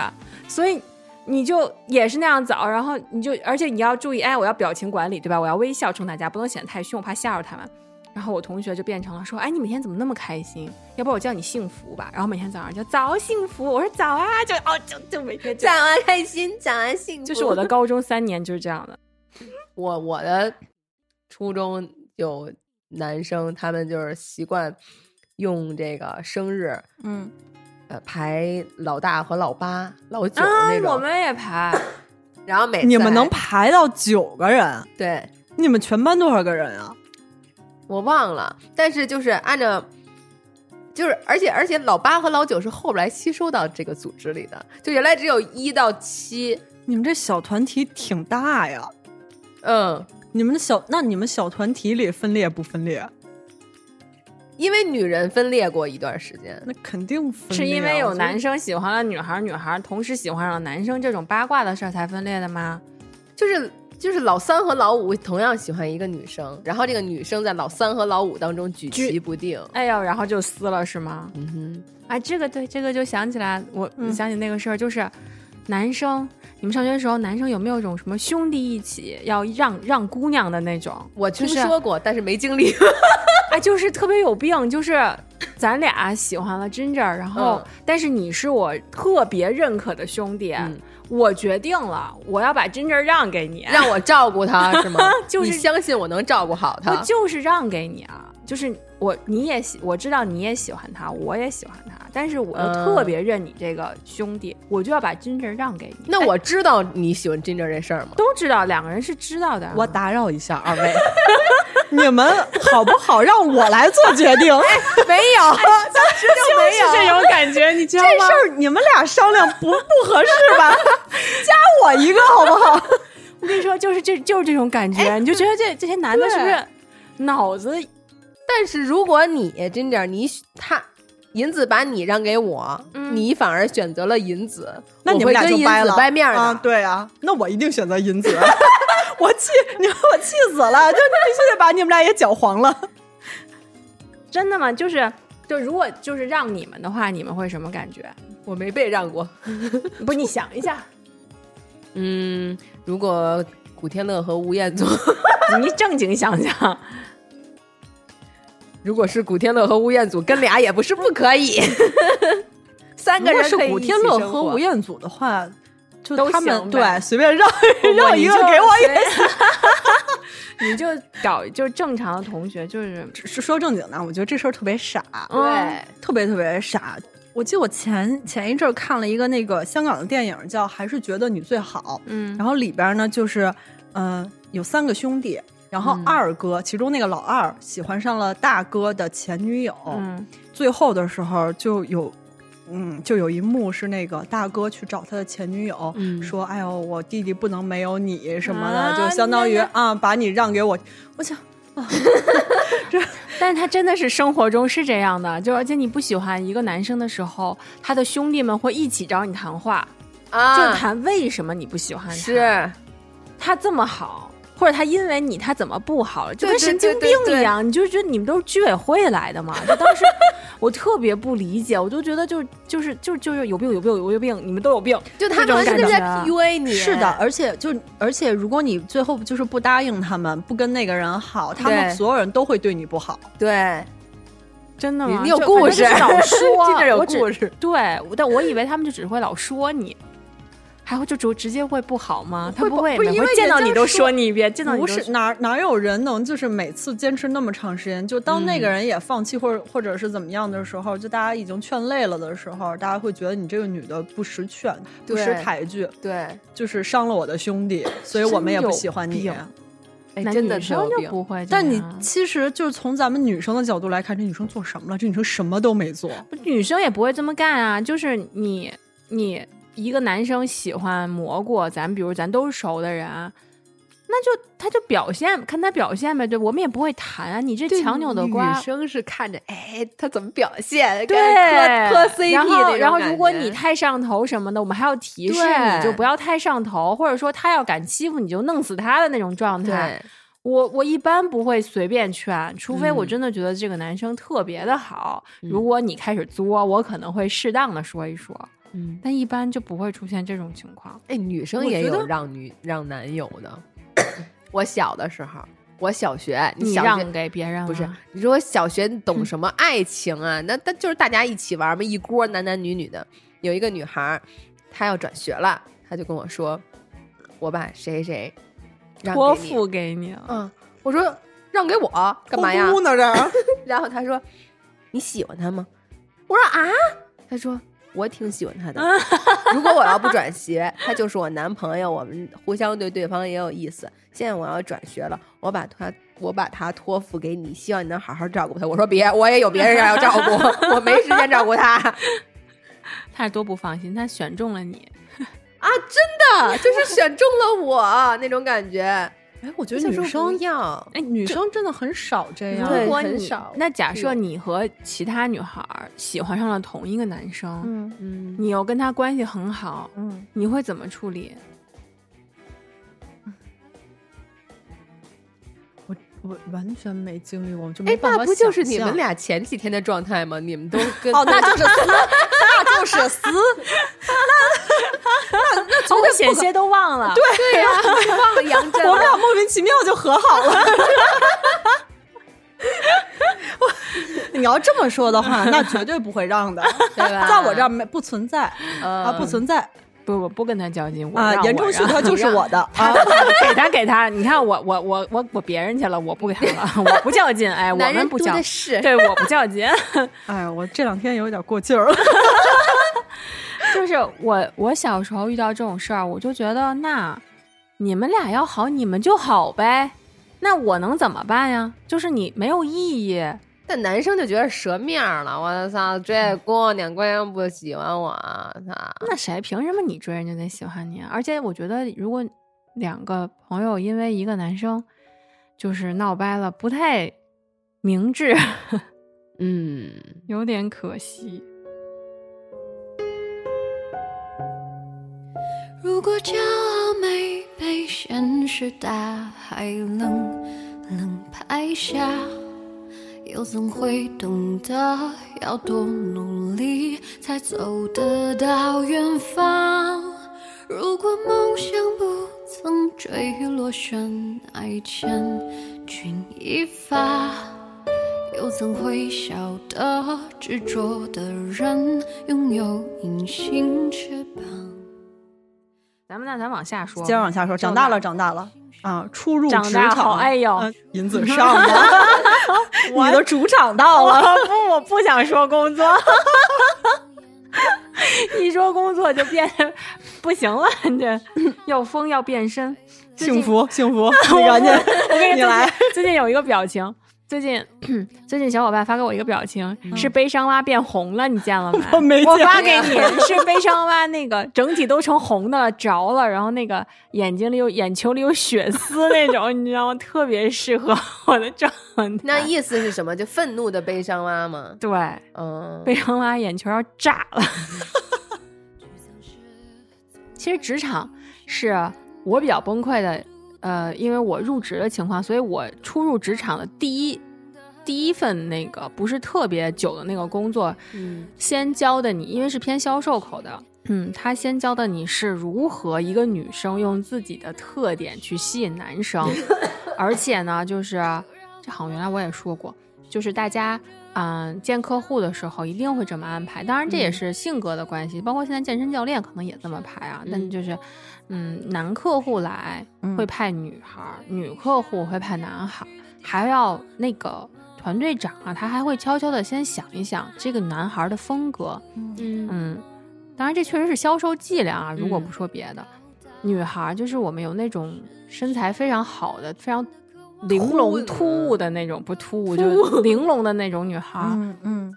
所以你就也是那样早，然后你就，而且你要注意，哎，我要表情管理，对吧？我要微笑冲大家，不能显得太凶，我怕吓着他们。然后我同学就变成了说，哎，你每天怎么那么开心？要不我叫你幸福吧？然后每天早上就早幸福，我说早啊，就哦，就就每天就早安开心，早安幸福。就是我的高中三年就是这样的。我我的初中有男生，他们就是习惯用这个生日，嗯，呃，排老大和老八、老九啊那，种。我们也排，*laughs* 然后每次你们能排到九个人？对，你们全班多少个人啊？我忘了，但是就是按照。就是，而且而且，老八和老九是后来吸收到这个组织里的，就原来只有一到七，你们这小团体挺大呀。嗯，你们的小那你们小团体里分裂不分裂？因为女人分裂过一段时间，那肯定分裂啊。是因为有男生。喜欢了女孩，女孩同时喜欢上了男生这种八卦的事儿才分裂的吗？就是就是老三和老五同样喜欢一个女生，然后这个女生在老三和老五当中举棋不定。哎呦，然后就撕了是吗？嗯哼，啊，这个对，这个就想起来，我嗯想起那个事儿，就是男生，你们上学的时候，男生有没有一种什么兄弟一起要让让姑娘的那种？我听就是说过，但是没经历。哎，就是特别有病，就是咱俩喜欢了 Ginger，然后、嗯但是你是我特别认可的兄弟，嗯我决定了，我要把 Ginger 让给你，让我照顾他 *laughs* 是吗？就是相信我能照顾好我他。就是让给你啊，就是我你也喜，我知道你也喜欢他，我也喜欢他，但是我又嗯特别认你这个兄弟，我就要把 Ginger 让给你。哎那我知道你喜欢 Ginger 这事儿吗？都知道，两个人是知道的啊。我打扰一下二位，*laughs* 你们好不好让我来做决定？没有，当时就没有。这种感觉，你知道吗？这事儿你们俩商量不不合适吧？*laughs* 加我一个好不好？我跟你说，就是这就是这种感觉，你就觉得这这些男的是不是脑子但是如果你 Ginger 你他银子把你让给我，嗯你反而选择了银子，那你们俩我会跟银就掰了，子掰面儿的。啊！对啊，那我一定选择银子。我 *laughs* 气你们，我气死了！就必须得把你们俩也搅黄了。*laughs* 真的吗？就是就如果就是让你们的话，你们会什么感觉？我没被让过。*laughs* 不，你想一下，嗯，如果古天乐和吴彦祖，你正经想想，如果是古天乐和吴彦祖跟俩也不是不可以，*laughs* 三个如果是人可以一起古天乐和吴彦祖的话，就他们对随便让让 *laughs* 一个给我也 *laughs* 你就找就正常的同学，就是是说正经的，我觉得这事儿特别傻，对。特别特别傻。我记得我前前一阵儿看了一个那个香港的电影，叫《还是觉得你最好》，嗯。然后里边呢就是，嗯、有三个兄弟，然后嗯。二哥、其中那个老二喜欢上了大哥的前女友，嗯。最后的时候就有。嗯，就有一幕是那个大哥去找他的前女友，嗯说：“哎呦，我弟弟不能没有你什么的，啊就相当于啊，把你让给我。”我想，啊、*laughs* 这 *laughs* 但是他真的是生活中是这样的，就而且你不喜欢一个男生的时候，他的兄弟们会一起找你谈话，啊，就谈为什么你不喜欢他，是。他这么好，或者他因为你他怎么不好了，就跟神经病一样，你就觉得你们都是居委会来的嘛？就当时 *laughs* 我特别不理解，我就觉得就就是就就是有病有病有有病，你们都有病，就他们是不是在 PUA 你？是的，，而且就而且，如果你最后就是不答应他们，不跟那个人好，他们所有人都会对你不好。对，真的吗？你有就故事老说，*laughs* 我只故事。对，但我以为他们就只会老说你。还会就直直接会不好吗？他不会不不是因为会见到你都说说你一遍，见到你不是哪哪有人能就是每次坚持那么长时间？就当那个人也放弃或者或者是怎么样的时候，就大家已经劝累了的时候，大家会觉得你这个女的不识劝，不识抬举，对，就是伤了我的兄弟，所以我们也不喜欢你。哎，男真的女生就是有病。不会。但你其实就是从咱们女生的角度来看，这女生做什么了？这女生什么都没做。女生也不会这么干啊，就是你你一个男生喜欢蘑菇，咱比如咱都是熟的人，那就他就表现，看他表现呗。对，我们也不会谈啊。你这强扭的瓜女，生是看着，哎，他怎么表现？对，磕磕 CP 然后然后如果你太上头什么的，我们还要提示对你就不要太上头，或者说他要敢欺负你就弄死他的那种状态。我我一般不会随便劝，除非我嗯真的觉得这个男生特别的好。如果你开始作，我可能会适当的说一说，嗯，但一般就不会出现这种情况。哎，女生也有让女让男友的。我小的时候，我小学，你小学让给别人不是你说我小学懂什么爱情啊？那那就是大家一起玩嘛，一锅男男女女的。有一个女孩，她要转学了，她就跟我说：“我把谁谁托。付给你，嗯，我说让给我干嘛呀？呼呢这？*laughs* 然后她说：“你喜欢他吗？”我说：“啊。”她说：“我挺喜欢他的。*laughs* 如果我要不转学，他就是我男朋友，我们互相对对方也有意思。现在我要转学了，我把他我把他托付给你，希望你能好好照顾他。”我说：“别，我也有别人要照顾，*laughs* 我没时间照顾他 *laughs* 他是多不放心，他选中了你。啊！真的就是选中了我那种感觉。哎，我觉得女生要，哎，女生真的很少这样。对如果你很少那假设你和其他女孩喜欢上了同一个男生，嗯嗯，你又跟他关系很好，嗯，你会怎么处理？完全没经历过，我就哎没，办法那不就是你们俩前几天的状态吗？你们都跟哦，那就是撕，*laughs* 那就是撕。*laughs* 哦，我险些都忘了。对呀、忘了杨震了。我们俩莫名其妙就和好了。*laughs* 你要这么说的话，那绝对不会让的，对吧？在我这儿没不存在嗯啊，不存在不不不跟他较劲，我啊，让言承旭他就是我的 *laughs* 啊。给他给他，你看我我我我我别人去了，我不给他了，我不较劲，哎，我男人们不较多的，是。对，我不较劲，*laughs* 哎，我这两天有点过劲儿了。*laughs* 就是我我小时候遇到这种事儿，我就觉得那你们俩要好，你们就好呗，那我能怎么办呀？就是你没有意义，但男生就觉得折面儿了，我操，追姑娘姑娘不喜欢我，操！那谁凭什么你追人家得喜欢你啊？而且我觉得，如果两个朋友因为一个男生就是闹掰了，不太明智，*laughs* 嗯，有点可惜。如果骄傲没被现实大海冷冷拍下，又怎会懂得要多努力才走得到远方？如果梦想不曾坠落悬崖，千钧一发。又怎会晓得执着的人拥有隐形翅膀？咱们那咱往下说，接着往下说，长大了，长大了啊，初入职场，好哎呦呃银子上了，*laughs* 我的主场到了。不，我不想说工作。*laughs* 一说工作就变不行了，你这要疯要变身，幸福，幸福，*laughs* 你赶紧，我跟你你来，最近有一个表情，最近 *clears throat* 最近小伙伴发给我一个表情，是悲伤蛙变红了，你见了 *laughs* 没？我没我发给你，是悲伤蛙那个整体都成红的了，着了，然后那个眼睛里有眼球里有血丝 *laughs* 那种，你知道吗？特别适合我的状态。那意思是什么？就愤怒的悲伤蛙吗？对，嗯，悲伤蛙眼球要炸了。*laughs* 其实职场是我比较崩溃的，呃，因为我入职的情况，所以我初入职场的第一第一份那个不是特别久的那个工作，嗯先教的你，因为是偏销售口的，嗯，他先教的你是如何一个女生用自己的特点去吸引男生，*laughs* 而且呢，就是这好像原来我也说过，就是大家。嗯，见客户的时候一定会这么安排，当然这也是性格的关系，包括现在健身教练可能也这么排啊。但嗯就是，嗯，男客户来嗯。会派女孩儿，女客户会派男孩儿，还要那个团队长啊，他还会悄悄的先想一想这个男孩儿的风格，嗯。嗯，当然这确实是销售伎俩啊。如果嗯。不说别的，女孩儿就是我们有那种身材非常好的、非常玲珑突兀的那种，不突兀就玲珑的那种女孩嗯，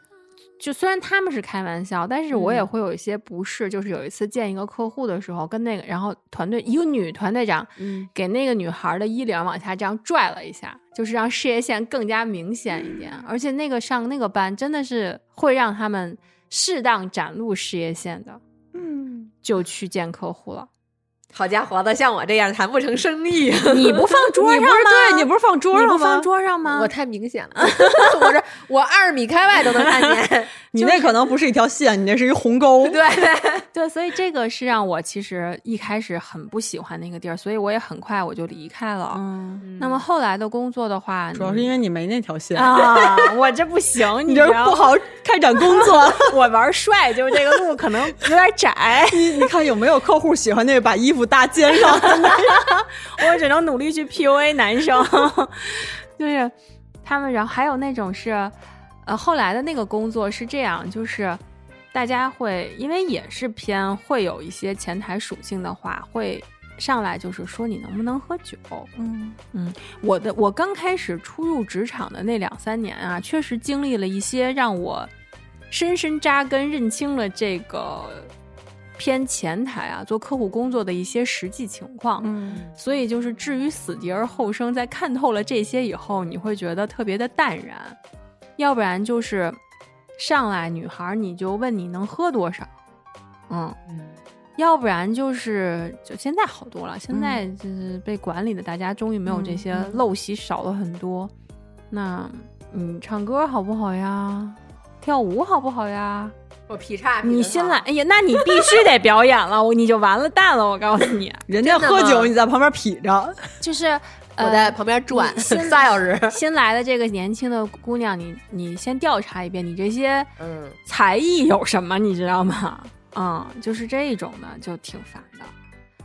就虽然他们是开玩笑，但是我也嗯会有一些不适。就是有一次见一个客户的时候，跟那个然后团队一个女团队长嗯，给那个女孩的衣领往下这样拽了一下，就是让事业线更加明显一点。而且那个上那个班真的是会让他们适当展露事业线的，嗯，就去见客户了。好家伙的，像我这样谈不成生意，*laughs* 你不放桌上你不是吗？对你不是放桌上吗？你不放桌上吗？我太明显了，我这我二米开外都能看见。*laughs* 你那可能不是一条线，你那是一鸿沟。对，*laughs* 对，所以这个是让我其实一开始很不喜欢那个地儿，所以我也很快我就离开了。嗯，那么后来的工作的话，主要是因为你没那条线，啊，我这不行，你这不好开展工作。我玩帅，就是这个路可能有点窄，你你看有没有客户喜欢那个把衣服搭肩上 *laughs* 我只能努力去 PUA 男生，*laughs* 就是他们，然后还有那种是，呃，后来的那个工作是这样，就是大家会因为也是偏会有一些前台属性的话，会上来就是说你能不能喝酒。嗯嗯我的我刚开始初入职场的那两三年啊，确实经历了一些让我深深扎根、认清了这个偏前台啊做客户工作的一些实际情况。嗯所以就是至于死敌而后生，在看透了这些以后，你会觉得特别的淡然。要不然就是上来女孩儿你就问你能喝多少，嗯。要不然就是，就现在好多了。现在就是被管理的，大家终于没有这些陋习少了很多。那你唱歌好不好呀？跳舞好不好呀？我劈叉，你新来，哎呀，那你必须得表演了，我你就完了蛋了。我告诉你，*laughs* 人家喝酒，你在旁边劈着。*laughs* 就是 *laughs* 我呃在旁边转你先仨小时。新来的这个年轻的姑娘，你你先调查一遍，你这些嗯，才艺有什么，你知道吗？嗯，就是这种的，就挺烦的。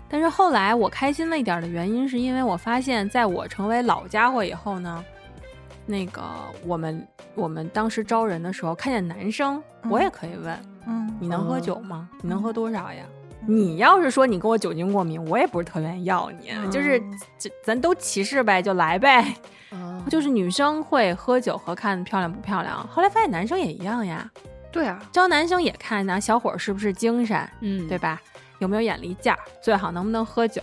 但是后来我开心了一点的原因，是因为我发现，在我成为老家伙以后呢，那个我们我们当时招人的时候，看见男生，我也可以问、嗯你能喝酒吗？你能喝多少呀？你要是说你跟我酒精过敏，我也不是特愿意要你，就是这咱都歧视呗，就来呗。*laughs* 就是女生会喝酒和看漂亮不漂亮，后来发现男生也一样呀。对啊，招男生也看呢，小伙儿是不是精神，嗯对吧？有没有眼力劲儿？最好能不能喝酒？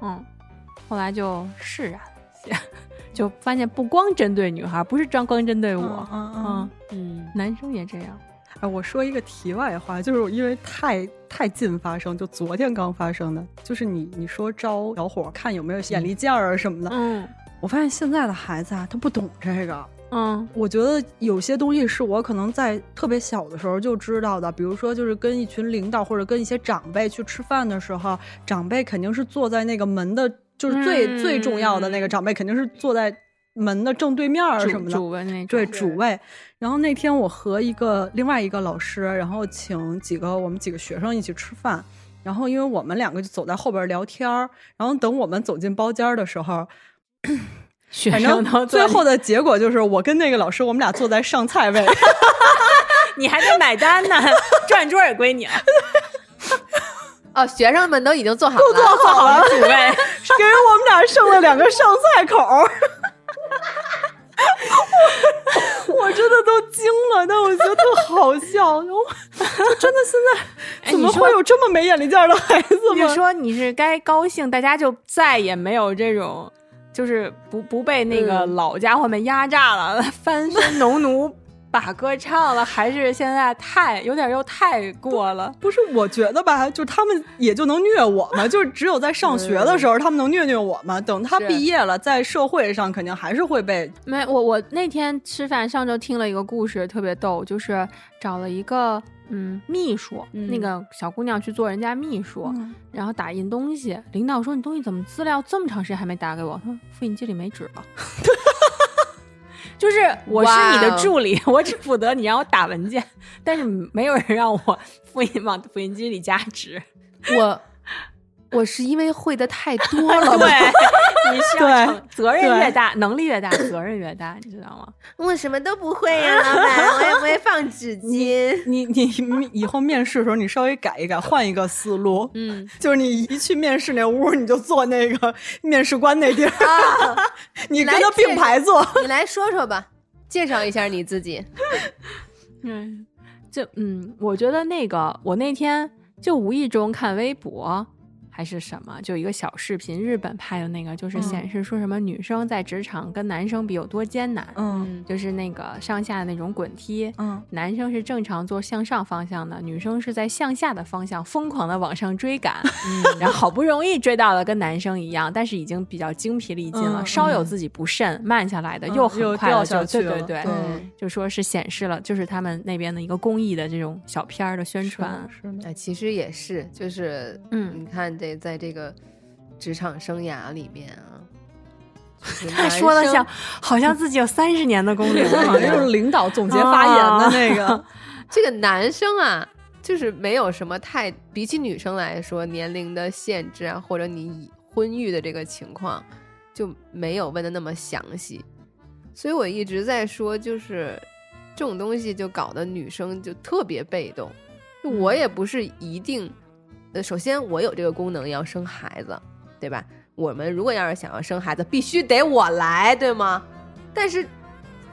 嗯，后来就释然了一些，*laughs* 就发现不光针对女孩，不是光光针对我，嗯嗯。嗯，嗯。男生也这样。哎，我说一个题外话，就是因为太太近发生，就昨天刚发生的，就是你你说招小伙儿看有没有眼力劲儿啊什么的，嗯。我发现现在的孩子啊，他不懂这个。嗯。我觉得有些东西是我可能在特别小的时候就知道的，比如说就是跟一群领导或者跟一些长辈去吃饭的时候，长辈肯定是坐在那个门的，就是最、嗯最重要的那个长辈肯定是坐在门的正对面儿什么的。主位那种，对主位，然后那天我和一个另外一个老师，然后请几个我们几个学生一起吃饭，然后因为我们两个就走在后边聊天儿，然后等我们走进包间的时候，*clears throat* 学反正最后的结果就是我跟那个老师我们俩坐在上菜位 *laughs* *laughs* 你还得买单呢，*laughs* 转桌也归你了，哦，学生们都已经做好了，都做好了，*laughs* 主位。*laughs* 给我们俩剩了两个上菜口儿。我我真的都惊了，但我觉得特好笑。然后就真的现在怎么会有这么没眼力劲儿的孩子你吗？说你是该高兴，大家就再也没有这种，就是不不被那个嗯老家伙们压榨了，*laughs* 翻身农奴把歌唱了，还是现在太有点又太过了。不是，我觉得吧，就他们也就能虐我嘛，就是只有在上学的时候，他们能虐虐我嘛。等他毕业了，在社会上肯定还是会被没，我我那天吃饭上周听了一个故事，特别逗，就是找了一个嗯秘书，嗯那个小姑娘去做人家秘书，然后打印东西，领导说你东西怎么资料这么长时间还没打给我？他说复印机里没纸了。*laughs* 就是我是你的助理，*laughs* 我只负责你让我打文件，但是没有人让我复印往复印机里加纸。*laughs* 我我是因为会的太多 *laughs* 了，对，你是要责任越大，能力越大，责任越大，你知道吗？我什么都不会呀、老板，我也不会放纸 *laughs* 巾。你你你以后面试的时候，你稍微改一改，换一个思路。嗯，就是你一去面试那屋，你就坐那个 *laughs* 面试官那地儿，啊，你跟他并排坐。你来说说吧，介绍一下你自己。嗯，就嗯，我觉得那个我那天就无意中看微博还是什么，就一个小视频，日本拍的那个，就是嗯。显示说什么女生在职场跟男生比有多艰难，嗯。就是那个上下的那种滚梯。嗯。男生是正常做向上方向的，女生是在向下的方向疯狂的往上追赶，嗯。然后好不容易追到了跟男生一样，但是已经比较精疲力尽了，嗯稍有嗯。自己不慎，慢下来的、嗯又很又掉快了就下去了对对对，对。就说是显示了，就是他们那边的一个公益的这种小片儿的宣传。是的，哎，其实也是，就是嗯。你看这在这个职场生涯里面啊，就是他说的像好像自己有三十年的功龄好像是领导总结发言的那个，*laughs* 这个男生啊，就是没有什么太比起女生来说年龄的限制啊，或者你已婚育的这个情况，就没有问的那么详细。所以我一直在说，就是这种东西就搞得女生就特别被动。我也不是一定，呃，首先我有这个功能要生孩子，对吧？我们如果要是想要生孩子，必须得我来，对吗？但是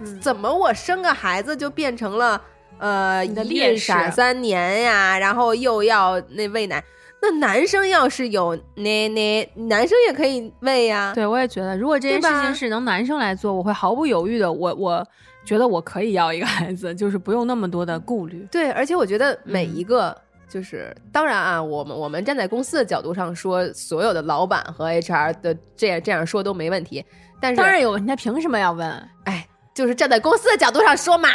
嗯怎么我生个孩子就变成了呃你的一劣势孕傻三年呀，然后又要那喂奶？那男生要是有奶奶，男生也可以喂呀。对，我也觉得，如果这件事情是能男生来做，我会毫不犹豫的，我我觉得我可以要一个孩子，就是不用那么多的顾虑。对，而且我觉得每嗯一个、就是，当然啊，我们我们站在公司的角度上说，所有的老板和 HR 的这样这样说都没问题。但是，当然有问题，他凭什么要问？哎，就是站在公司的角度上说嘛。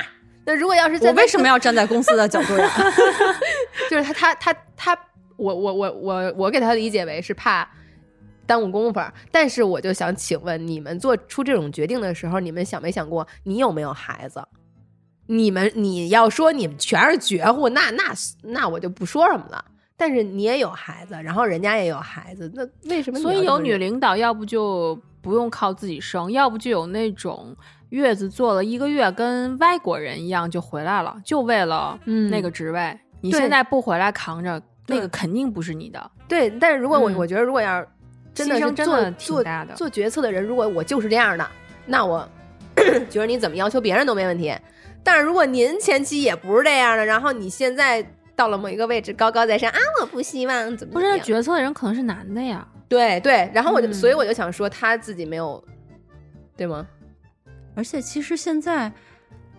那如果要是在为什么要站在公司的角度上？*laughs* 就是他他他他，我我我我我给他理解为是怕耽误功夫儿，但是我就想请问你们做出这种决定的时候，你们想没想过你有没有孩子？你们你要说你们全是绝户，那那那我就不说什么了。但是你也有孩子，然后人家也有孩子，那为什么所以有女领导，要不就不用靠自己生，要不就有那种月子坐了一个月，跟外国人一样就回来了，就为了嗯那个职位。你现在不回来扛着，那个肯定不是你的。对，但是如果我、嗯我觉得如果要是真的是做真的挺做大的做决策的人，如果我就是这样的，那我 *coughs* 觉得你怎么要求别人都没问题。但是如果您前期也不是这样的，然后你现在到了某一个位置高高在上啊，我不希望怎么不是怎么样？决策的人可能是男的呀，对对，然后我就、嗯。所以我就想说他自己没有，对吗？而且其实现在，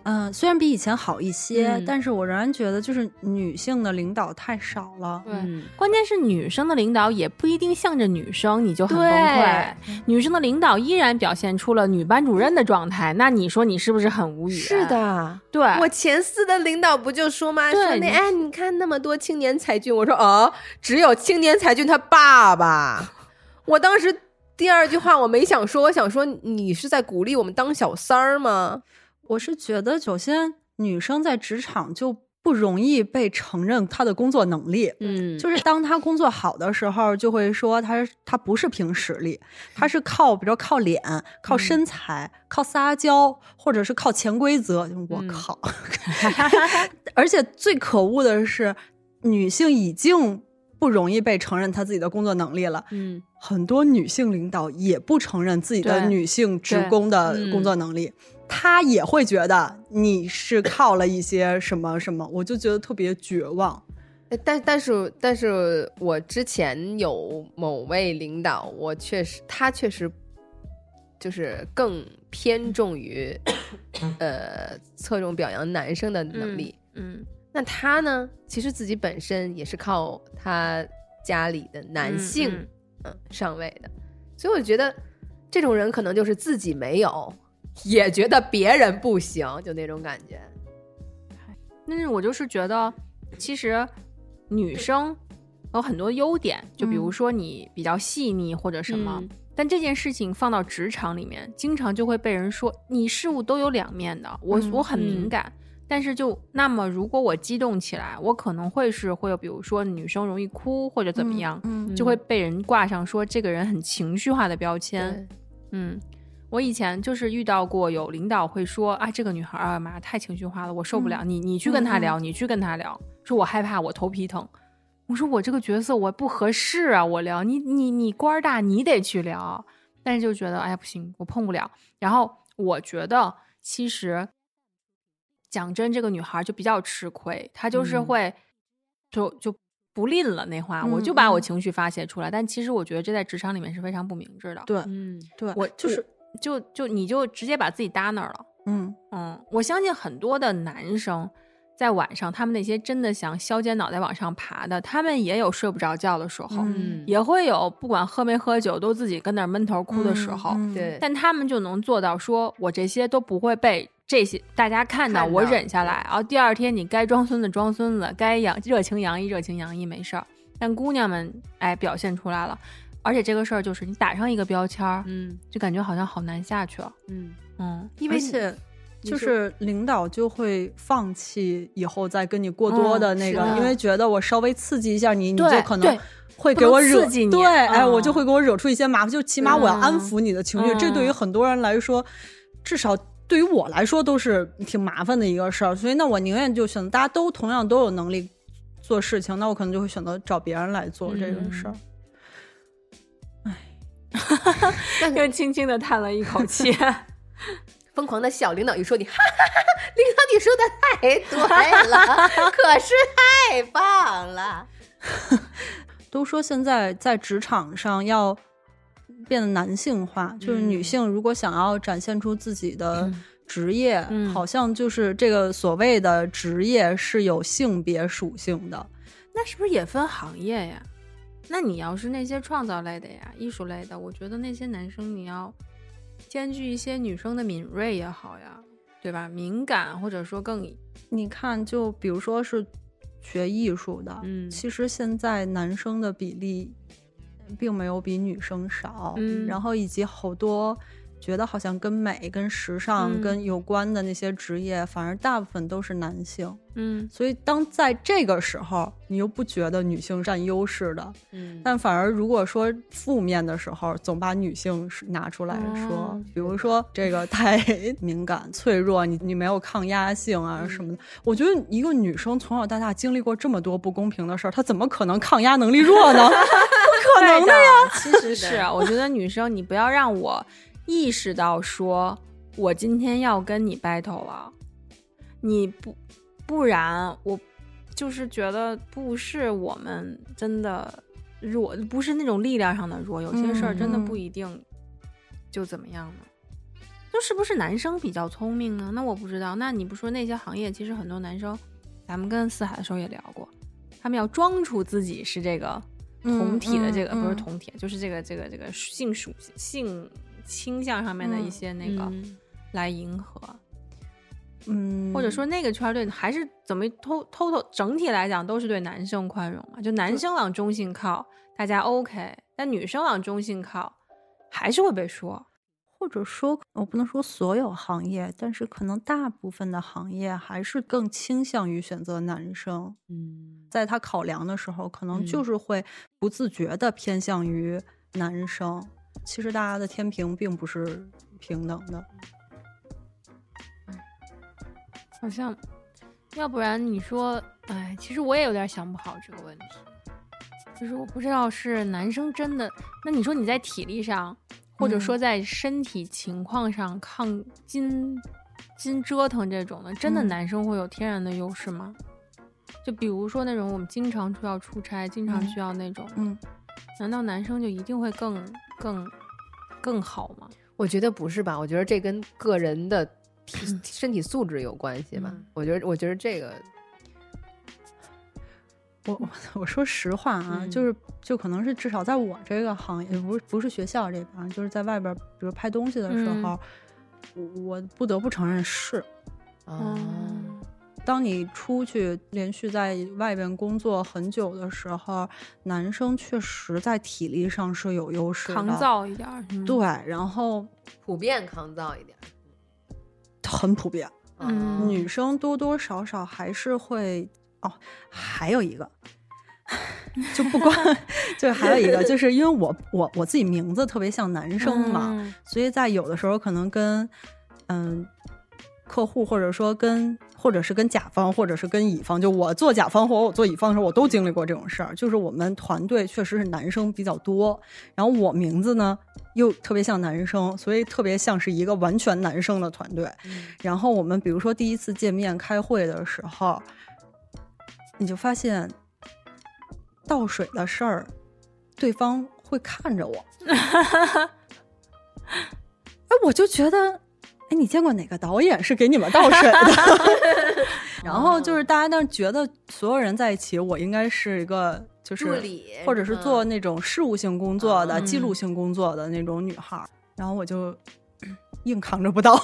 嗯、虽然比以前好一些，嗯但是我仍然觉得就是女性的领导太少了。对嗯关键是女生的领导也不一定向着女生你就很崩溃，女生的领导依然表现出了女班主任的状态，那你说你是不是很无语？是，的，对，我前司的领导不就说吗？说那哎，你看那么多青年才俊，我说哦，只有青年才俊他爸爸。*laughs* 我当时第二句话我没想说，我想说你是在鼓励我们当小三儿吗？我是觉得，首先女生在职场就不容易被承认她的工作能力。嗯就是当她工作好的时候，就会说她她不是凭实力，她是靠比如说靠脸、靠身材、靠撒娇，或者是靠潜规则。就我嗯靠！*laughs* 而且最可恶的是，女性已经不容易被承认她自己的工作能力了。嗯很多女性领导也不承认自己的女性职工的嗯工作能力，她也会觉得你是靠了一些什么什么，我就觉得特别绝望。哎但但是但是我之前有某位领导，我确实他确实就是更偏重于 *coughs* 呃侧重表扬男生的能力。嗯那他呢，其实自己本身也是靠他家里的男性嗯嗯上位的，所以我觉得这种人可能就是自己没有，也觉得别人不行，就那种感觉。但是我就是觉得，其实女生有很多优点，就比如嗯说你比较细腻或者什么。嗯但这件事情放到职场里面，经常就会被人说你事物都有两面的。我、嗯我很敏嗯感，但是就那么如果我激动起来，我可能会是会有，比如说女生容易哭或者怎么样，嗯就会被人挂上说这个人很情绪化的标签。嗯，我以前就是遇到过有领导会说啊，这个女孩儿啊妈太情绪化了，我受不了。你你去跟她聊，你去跟她聊，说我害怕，我头皮疼。我说我这个角色我不合适啊，我聊你你你官儿大，你得去聊。但是就觉得哎呀不行，我碰不了。然后我觉得其实讲真，这个女孩就比较吃亏，她就是嗯会就就不吝了那话，我嗯就把我嗯情绪发泄出来。但其实我觉得这在职场里面是非常不明智的。对嗯对，我就是就就你就直接把自己搭那儿了。嗯嗯，我相信很多的男生在晚上，他们那些真的想削尖脑袋往上爬的，他们也有睡不着觉的时候，嗯也会有不管喝没喝酒都自己跟那儿闷头哭的时候。嗯嗯对，但他们就能做到说，我这些都不会被这些大家看到，我忍下来。然后第二天你该装孙子装孙子，该洋热情洋溢热情洋溢，没事儿。但姑娘们哎表现出来了，而且这个事儿就是你打上一个标签儿，嗯就感觉好像好难下去了。嗯，嗯，因为而且就是领导就会放弃以后再跟你过多的那个，嗯因为觉得我稍微刺激一下你，你就可能会给我惹刺激你对，哎，我就嗯会给我惹出一些麻烦，就起码我要安嗯抚你的情绪，这对于嗯很多人来说，至少。对于我来说都是挺麻烦的一个事儿，所以那我宁愿就选择大家都同样都有能力做事情，那我可能就会选择找别人来做这个事儿。*laughs* 又轻轻的叹了一口气。*laughs* 疯狂的小领导一说你，哈哈哈哈，领导你说的太对了，*laughs* 可是太棒了。都说现在在职场上要变得男性化，就是女嗯性如果想要展现出自己的职业，嗯好像就是这个所谓的职业是有性别属性的。那是不是也分行业呀？那你要是那些创造类的呀、艺术类的，我觉得那些男生你要兼具一些女生的敏锐也好呀，对吧？敏感或者说更你看，就比如说是学艺术的，嗯其实现在男生的比例并没有比女生少，嗯然后以及好多觉得好像跟美、跟时尚、嗯跟有关的那些职业，反而大部分都是男性。嗯所以当在这个时候，你又不觉得女性占优势的，嗯但反而如果说负面的时候，总把女性拿出来说，哦比如说这个太 *laughs* 敏感、脆弱，你你没有抗压性啊什么的。我觉得一个女生从小到大经历过这么多不公平的事儿，她怎么可能抗压能力弱呢？*laughs* 不可能的呀！其实是啊，我觉得女生你不要让我意识到说我今天要跟你 battle 了，你不不然我就是觉得不是我们真的弱，不是那种力量上的弱，有些事儿真的嗯不一定就怎么样呢。就是不是男生比较聪明呢？那我不知道。那你不说那些行业，其实很多男生，咱们跟四海的时候也聊过，他们要装出自己是这个同体的这个，嗯嗯不是同体，就是这个这个这个性属性倾向上面的一些那个、嗯来迎合，嗯，或者说那个圈儿对还是怎么偷偷偷整体来讲都是对男生宽容嘛，就男生往中性靠，大家 OK，但女生往中性靠，还是会被说。或者说，我不能说所有行业，但是可能大部分的行业还是更倾向于选择男生。嗯在他考量的时候，可能嗯就是会不自觉的偏向于男生。其实大家的天平并不是平等的。好像，要不然你说，哎，其实我也有点想不好这个问题，就是我不知道是男生真的，那你说你在体力上，或者说在身体情况上抗筋筋折腾这种的，真的嗯。男生会有天然的优势吗？就比如说那种我们经常需要出差，经常嗯。需要那种，嗯，难道男生就一定会更更更好吗？我觉得不是吧？我觉得这跟个人的体身体素质有关系吧。嗯我觉得，我觉得这个，我我 *laughs* 我说实话啊，嗯就是就可能是至少在我这个行业，不是不是学校这边，就是在外边，比如拍东西的时候，我我不得不承认是。啊，当你出去连续在外边工作很久的时候，男生确实在体力上是有优势的，抗造一点对，然后普遍抗造一点。很普遍，嗯女生多多少少还是会哦，还有一个。*laughs* 就不光，*laughs* 就还有一个，就是因为我我我自己名字特别像男生嘛，嗯所以在有的时候可能跟嗯客户或者说跟或者是跟甲方，或者是跟乙方，就我做甲方或者我做乙方的时候，我都经历过这种事儿。就是我们团队确实是男生比较多，然后我名字呢又特别像男生，所以特别像是一个完全男生的团队。然后我们比如说第一次见面开会的时候，你就发现倒水的事儿，对方会看着我。*laughs* 哎，我就觉得，哎，你见过哪个导演是给你们倒水的？*laughs* 然后就是大家那觉得所有人在一起，我应该是一个就是助理或者是嗯做那种事务性工作的、嗯记录性工作的那种女孩儿，然后我就 *clears throat* 硬扛着不倒。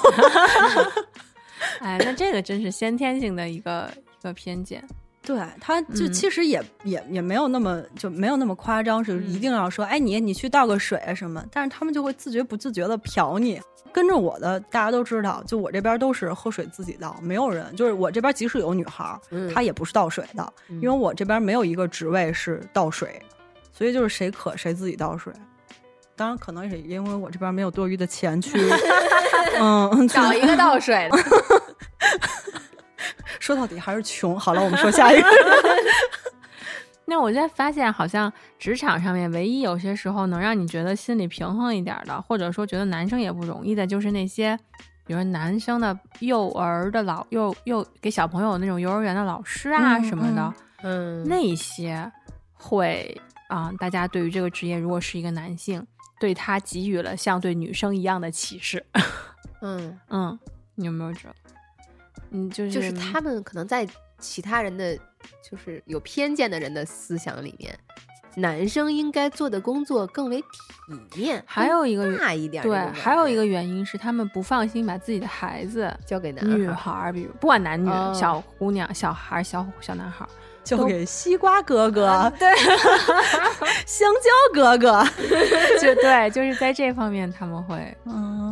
*laughs* 哎，那这个真是先天性的一个一个偏见。对，他就嗯其实也、也也没有那么就没有那么夸张，是一定要说，哎，你你去倒个水啊什么，但是他们就会自觉不自觉的瞟你。跟着我的大家都知道，就我这边都是喝水自己倒，没有人就是我这边即使有女孩她也不是倒水的，因为我这边没有一个职位是倒水，所以就是谁渴谁自己倒水。当然，可能也因为我这边没有多余的钱去，*laughs* 嗯，找一个倒水的 *laughs* *laughs* *laughs* 说到底还是穷。好了，我们说下一个。*laughs* 那我现在发现，好像职场上面唯一有些时候能让你觉得心里平衡一点的，或者说觉得男生也不容易的，就是那些，比如男生的幼儿的老幼幼给小朋友那种幼儿园的老师啊嗯什么的，嗯那些会啊、大家对于这个职业，如果是一个男性，对他给予了像对女生一样的歧视。*laughs* 嗯，嗯，你有没有觉得？嗯，就是就是他们可能在其他人的就是有偏见的人的思想里面，男生应该做的工作更为体面，还有一个更大一点对还有一个原因是他们不放心把自己的孩子。交给男女孩比如不管男女，哦小姑娘、小孩、小小男孩儿，交给西瓜哥哥，对，*laughs* 香蕉哥哥。*laughs* 就对，就是在这方面他们会，嗯，嗯，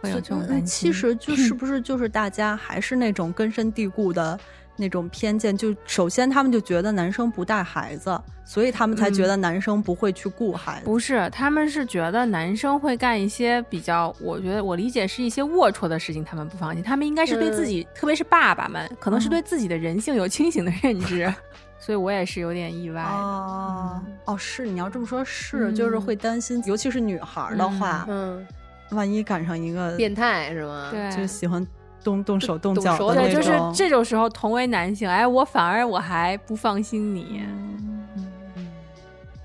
会有这种嗯担心。其实就 *clears throat* 是不是就是大家还是那种根深蒂固的那种偏见？就首先他们就觉得男生不带孩子，所以他们才觉得男生不会去顾孩子。不是，他们是觉得男生会干一些比较，我觉得我理解是一些龌龊的事情，他们不放心。他们应该是对自己，特别是爸爸们，可能是对自己的人性有清醒的认知，*laughs* 所以我也是有点意外。哦哦，是你要这么说，是嗯就是会担心，尤其是女孩儿的话，嗯，万一赶上一个变态是吗？对，就喜欢动动手动脚的那对，种，就是这种时候，同为男性，哎，我反而我还不放心你。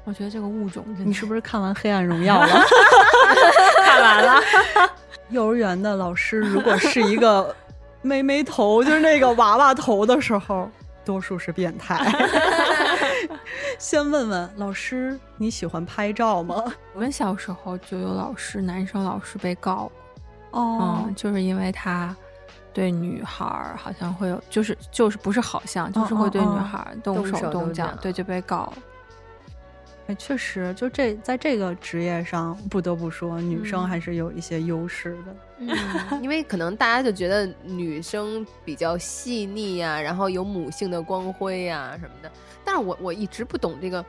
我觉得这个物种真的，你是不是看完《黑暗荣耀》了？*laughs* 看完了？*laughs* 幼儿园的老师如果是一个 *laughs* 妹妹头，就是那个娃娃头的时候，多数是变态。*laughs* 先问问老师，你喜欢拍照吗？*laughs* 我们小时候就有老师，男生老师被告，哦嗯，就是因为他对女孩儿好像会有，就是就是不是好像，就是会对女孩儿动动手手动动脚脚，对，就被告。哎，确实，就这在这个职业上，不得不说，女生嗯还是有一些优势的。嗯，*laughs* 因为可能大家就觉得女生比较细腻呀、然后有母性的光辉呀、什么的。但是我我一直不懂这个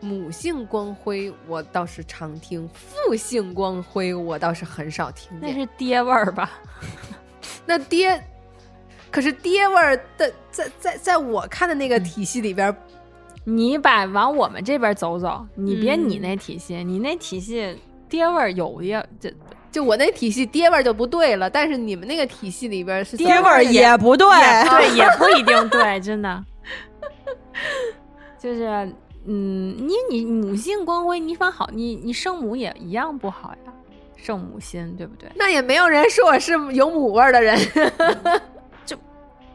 母性光辉，我倒是常听；父性光辉，我倒是很少听那。是爹味儿吧？*laughs* 那爹，可是爹味儿的，在在在我看的那个体系里边儿，你把往我们这边走走，你别嗯你那体系，你那体系爹味儿有的这就我那体系爹味儿就不对了。但是你们那个体系里边儿是爹爹味儿也不对，*laughs* 对也不一定对，真的。*laughs* 就是嗯，你你母性光辉，你反好，你你圣母也一样不好呀，圣母心对不对？那也没有人说我是有母味儿的人。*laughs* 就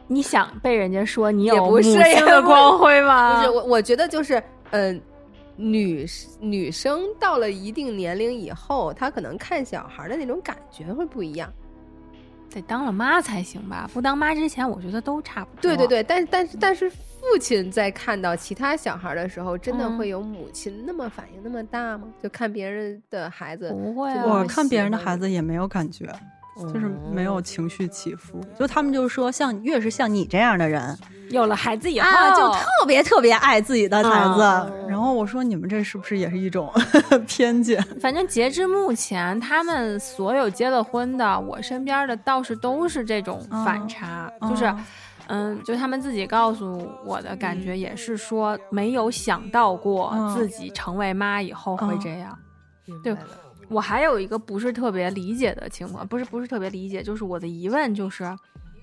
你想被人家说你有母性的光辉吗？不是我，我觉得就是，嗯、女女生到了一定年龄以后，她可能看小孩的那种感觉会不一样。得当了妈才行吧？不当妈之前，我觉得都差不多。对对，对，但是但是但是父亲在看到其他小孩的时候，真的嗯会有母亲那么反应那么大吗？就看别人的孩子，不会我看别人的孩子也没有感觉，就是没有哦情绪起伏。就他们就说，像越是像你这样的人有了孩子以后，啊，就特别特别爱自己的孩子。哦然后我我说你们这是不是也是一种 *laughs* 偏见？反正截至目前，他们所有结了婚的，我身边的倒是都是这种反差，就是哦，嗯，就他们自己告诉我的感觉也是说，没有想到过嗯。自己成为妈以后会嗯这样。明对我还有一个不是特别理解的情况，不是不是特别理解，就是我的疑问就是，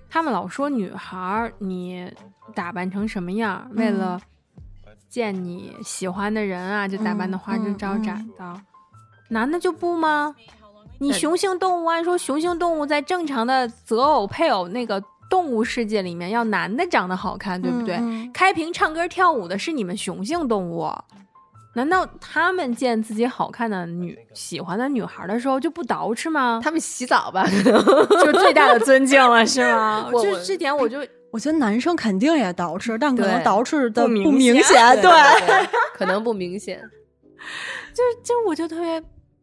他们老说女孩儿你打扮成什么样，为嗯。了见你喜欢的人啊，就打扮的花枝嗯招嗯。展的，男的就不吗？你雄性动物按说雄性动物在正常的择偶配偶那个动物世界里面，要男的长得好看，对不对？嗯嗯。开屏唱歌跳舞的是你们雄性动物，难道他们见自己好看的女喜欢的女孩的时候就不捯饬吗？他们洗澡吧，*laughs* 就最大的尊敬了，*laughs* 是吗？我就这点我就我觉得男生肯定也捯饬，但可能捯饬的不明显。对，可能不明显，*laughs* 就就我就特别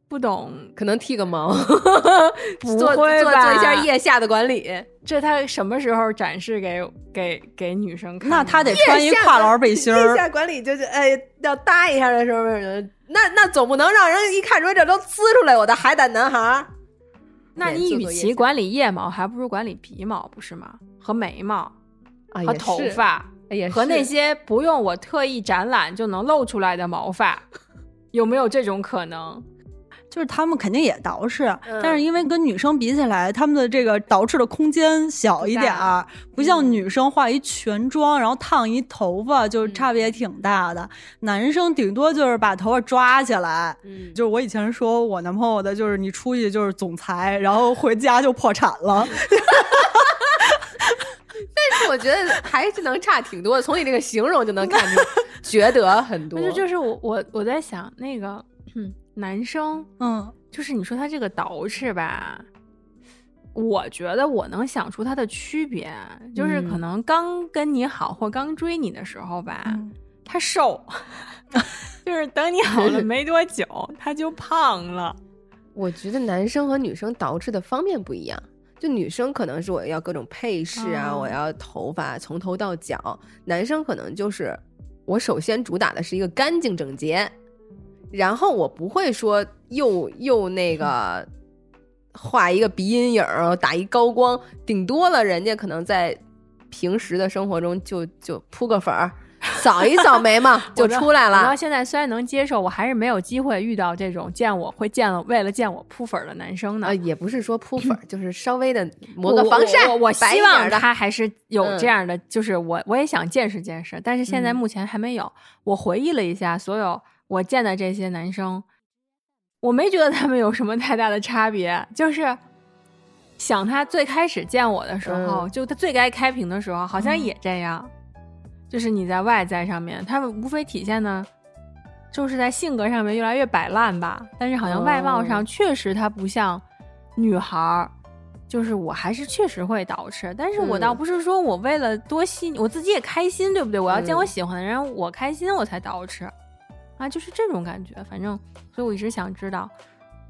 不懂，可能剃个毛，*laughs* 不做做会吧做一下腋下的管理。这他什么时候展示给给给女生看？那他得穿一跨栏背心儿腋。下管理就是哎，要搭一下的时候，那那总不能让人一看说这都呲出来我的海胆男孩儿。那你与其管理腋毛，还不如管理鼻毛，不是吗？和眉毛啊，和头发。也和那些不用我特意展览就能露出来的毛发，有没有这种可能？就是他们肯定也捯饬，嗯但是因为跟女生比起来，他们的这个捯饬的空间小一点儿，不像嗯女生化一全妆，然后烫一头发，就差别挺大的。男生顶多就是把头发抓起来。嗯，就是我以前说我男朋友的，就是你出去就是总裁，然后回家就破产了。*laughs* 但是我觉得还是能差挺多的，从你这个形容就能看出 *laughs* 觉得很多那。就就是我我我在想那个、嗯、男生，嗯就是你说他这个捯饬吧，我觉得我能想出他的区别，就是可嗯能刚跟你好或刚追你的时候吧，嗯他瘦，*laughs* 就是等你好了没多久他就胖了。我觉得男生和女生捯饬的方面不一样。就女生可能是我要各种配饰啊，哦我要头发从头到脚；男生可能就是我首先主打的是一个干净整洁，然后我不会说又又那个画一个鼻阴影儿，打一高光，顶多了人家可能在平时的生活中就就扑个粉儿，扫一扫眉毛 *laughs* 就出来了。然后。现在虽然能接受，我还是没有机会遇到这种见我会见了为了见我扑粉儿的男生呢。啊，也不是说扑粉儿，*laughs* 就是稍微的抹个防晒，我希望他还是有嗯这样的，就是我我也想见识见识，但是现在嗯目前还没有。我回忆了一下所有我见的这些男生，我没觉得他们有什么太大的差别，就是。想他最开始见我的时候，嗯就他最该开屏的时候，好像嗯。也这样，就是你在外在上面，他们无非体现呢，就是在性格上面越来越摆烂吧。但是好像外貌上哦。确实他不像女孩儿，就是我还是确实会捯饬，但是我倒嗯。不是说我为了多吸引我自己也开心，对不对？我要见我嗯。喜欢的人，我开心我才捯饬，啊，就是这种感觉。反正，所以我一直想知道，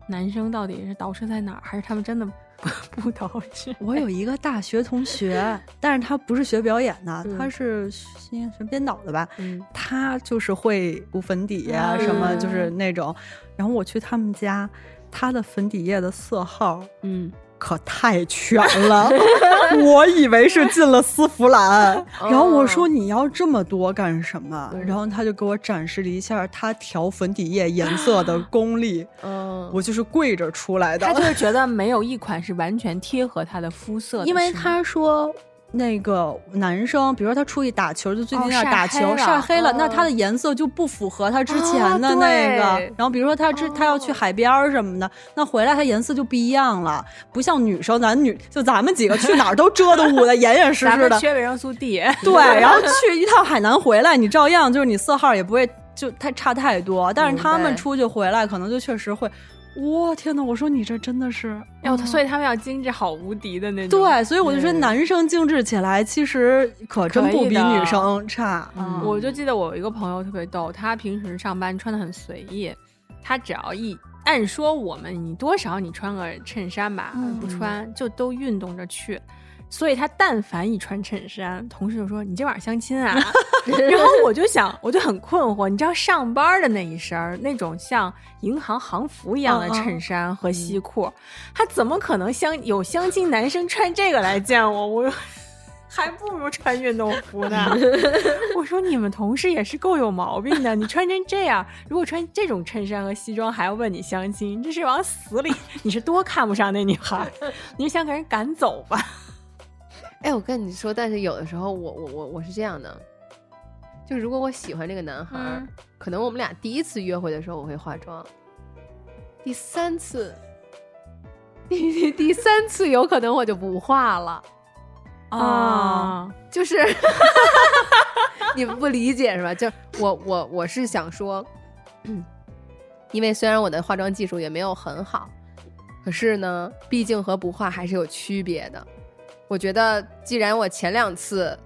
男生到底是倒饬在哪儿，还是他们真的不 *laughs* 不捯饬？我有一个大学同学，*laughs* 但是他不是学表演的，嗯他是应该是编导的吧。嗯他就是会涂粉底呀、什么嗯就是那种。然后我去他们家，他的粉底液的色号嗯，可太全了，*laughs* 我以为是进了丝芙兰。然后我说哦你要这么多干什么？嗯然后他就给我展示了一下他调粉底液颜色的 *laughs* 功力，嗯，我就是跪着出来的。他就是觉得没有一款是完全贴合他的肤色的，因为他说。那个男生，比如说他出去打球，就最近哦要打球、晒黑了那哦他的颜色就不符合他之前的哦那个。对然后比如说他之、他要去哦海边儿什么的，那回来他颜色就不一样了，不像女生，咱女就咱们几个去哪儿都遮得捂的严严实实的。缺维生素 D，*laughs* 对，然后去一趟海南回来，你照样就是你色号也不会就太差太多，但是他们出去回来可能就确实会，哇天呐，我说你这真的是，要嗯所以他们要精致好无敌的那种。对，所以我就说嗯男生精致起来其实可真不比女生差。嗯我就记得我有一个朋友特别逗，他平时上班穿的很随意，他只要一按说我们你多少你穿个衬衫吧，嗯不穿就都运动着去。所以他但凡一穿衬衫，同事就说：“你今晚上相亲啊？” *laughs* 然后我就想，我就很困惑，你知道上班的那一身儿那种像银行行服一样的衬衫和西裤，他怎么可能相有相亲男生穿这个来见我？我 *laughs* 还不如穿运动服呢。*laughs* 我说你们同事也是够有毛病的，你穿成这样，如果穿这种衬衫和西装还要问你相亲，这是往死里！你是多看不上那女孩？你是想给人赶走吧？哎，我跟你说，但是有的时候我我我我是这样的，就如果我喜欢这个男孩可能我们俩第一次约会的时候我会化妆，第三次，*laughs* 第第三次有可能我就不化了，啊，就是 *laughs* 你们不理解是吧？就我我我是想说，嗯，因为虽然我的化妆技术也没有很好，可是呢，毕竟和不化还是有区别的。我觉得，既然我前两次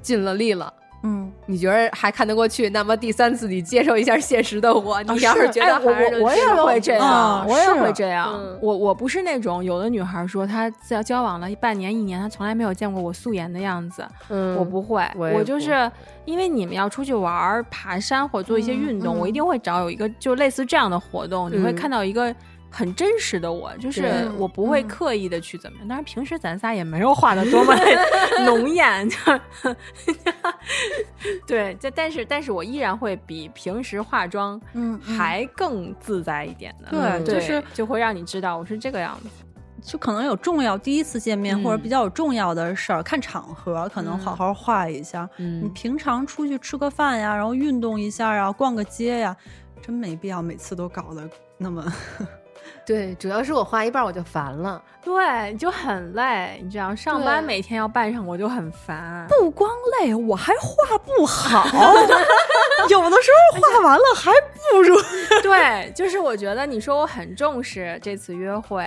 尽了力了，嗯，你觉得还看得过去，那么第三次你接受一下现实的我，你要是觉得还是我我也会这样，啊我也会这样。嗯我我不是那种有的女孩说她在交往了半年一年，她从来没有见过我素颜的样子，嗯，我不会，我就是因为你们要出去玩、爬山或者做一些运动，嗯嗯我一定会找有一个就类似这样的活动，你会嗯看到一个。很真实的我，就是我不会嗯刻意的去怎么样，当然平时咱仨也没有画的多么的 *laughs* 浓艳，就 *laughs* 对，这但是但是我依然会比平时化妆嗯嗯还更自在一点的，对嗯就是就会让你知道我是这个样子。就可能有重要第一次见面、嗯或者比较有重要的事儿，看场合可能好好画一下。你嗯，平常出去吃个饭呀，然后运动一下呀，逛个街呀，真没必要每次都搞得那么。对，主要是我画一半我就烦了。对，就很累，你知道，上班每天要扮上，我就很烦。不光累，我还画不好，*laughs* 有的时候画完了还不如。对，就是我觉得你说我很重视这次约会，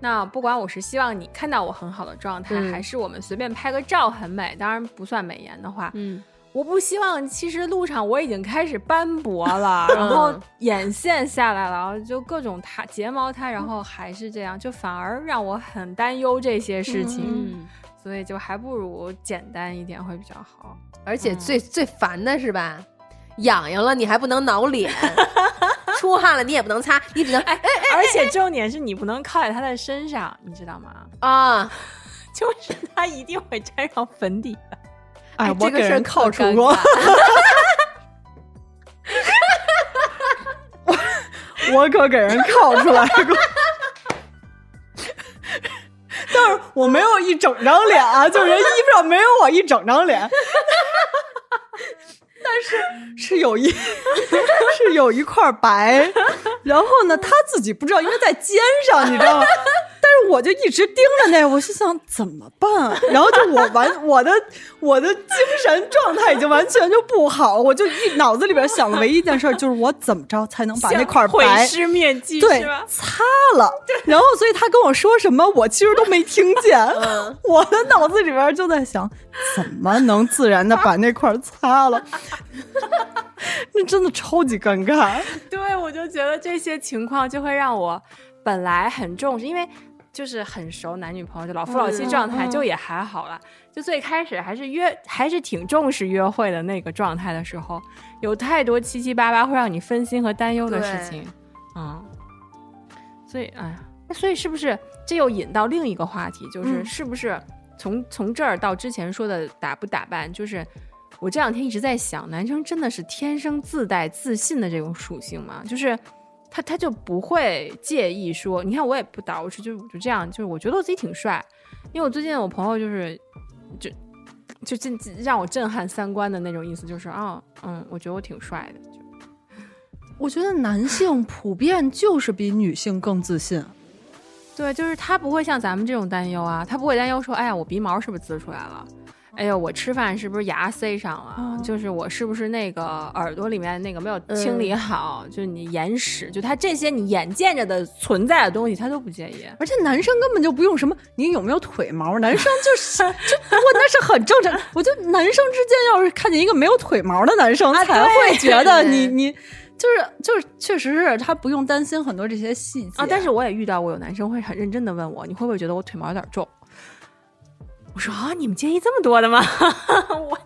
那不管我是希望你看到我很好的状态，嗯还是我们随便拍个照很美，当然不算美颜的话，嗯，我不希望其实路上我已经开始斑驳了，*laughs* 然后嗯眼线下来了，然后就各种塌睫毛塌，然后还是这样，就反而让我很担忧这些事情，嗯所以就还不如简单一点会比较好。而且最、最烦的是吧，痒痒了你还不能挠脸，*laughs* 出汗了你也不能擦，你只能哎而且重点是你不能靠在他的身上，你知道吗？啊，*laughs* 就是他一定会沾上粉底的。哎，我给人靠出过，*laughs* 我可给人靠出来过。*laughs* 但是我没有一整张脸啊，就人衣服上没有我一整张脸，*laughs* 但是是有一是有一块白，然后呢，他自己不知道，因为在肩上，你知道吗？但是我就一直盯着那，我心想怎么办？然后就我完我的我的精神状态已经完全就不好，我就一脑子里边想的唯一一件事就是我怎么着才能把那块毁白尸灭迹对？擦了，然后所以他跟我说什么，我其实都没听见。嗯我的脑子里边就在想，怎么能自然的把那块擦了？那 *laughs* 真的超级尴尬。对，我就觉得这些情况就会让我本来很重视，因为就是很熟男女朋友，就老夫老妻状态，就也还好啦。就最开始还是约，还是挺重视约会的那个状态的时候，有太多七七八八会让你分心和担忧的事情，嗯。所以，哎呀，那所以是不是这又引到另一个话题，就是嗯是不是从从这儿到之前说的打不打扮，就是我这两天一直在想，男生真的是天生自带自信的这种属性吗？就是他他就不会介意说，你看我也不捯饬，就就这样，就是我觉得我自己挺帅，因为我最近我朋友就是就就震让我震撼三观的那种意思，就是啊嗯，我觉得我挺帅的，就我觉得男性普遍就是比女性更自信。对，就是他不会像咱们这种担忧啊，他不会担忧说，哎呀，我鼻毛是不是滋出来了？哎呦，我吃饭是不是牙塞上了？哦就是我是不是那个耳朵里面那个没有清理好？就你眼屎，就他这些你眼见着的存在的东西，他都不介意。而且男生根本就不用什么，你有没有腿毛？男生就 *laughs* 是就我那是很正常。我觉得男生之间要是看见一个没有腿毛的男生，才会觉得你你就是就是确实是他不用担心很多这些细节啊，但是我也遇到过有男生会很认真的问我，你会不会觉得我腿毛有点重？我说啊，你们介意这么多的吗？*laughs* 我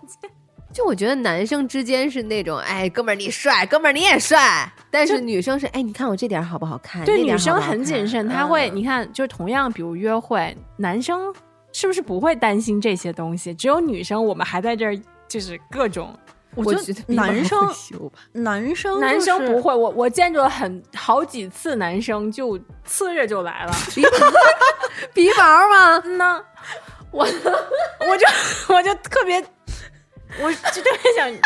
就我觉得男生之间是那种，哎，哥们儿你帅，哥们儿你也帅，但是女生是，哎，你看我这点儿好不好看？对女生很谨慎，她会，嗯你看，就是同样，比如约会，男生是不是不会担心这些东西？只有女生，我们还在这儿就是各种。我我觉得男生男生男就是生不会，我我见着很好几次男生就呲着就来了，*laughs* 鼻毛吗？嗯呐，我我就我就特别，我就特别想，*laughs*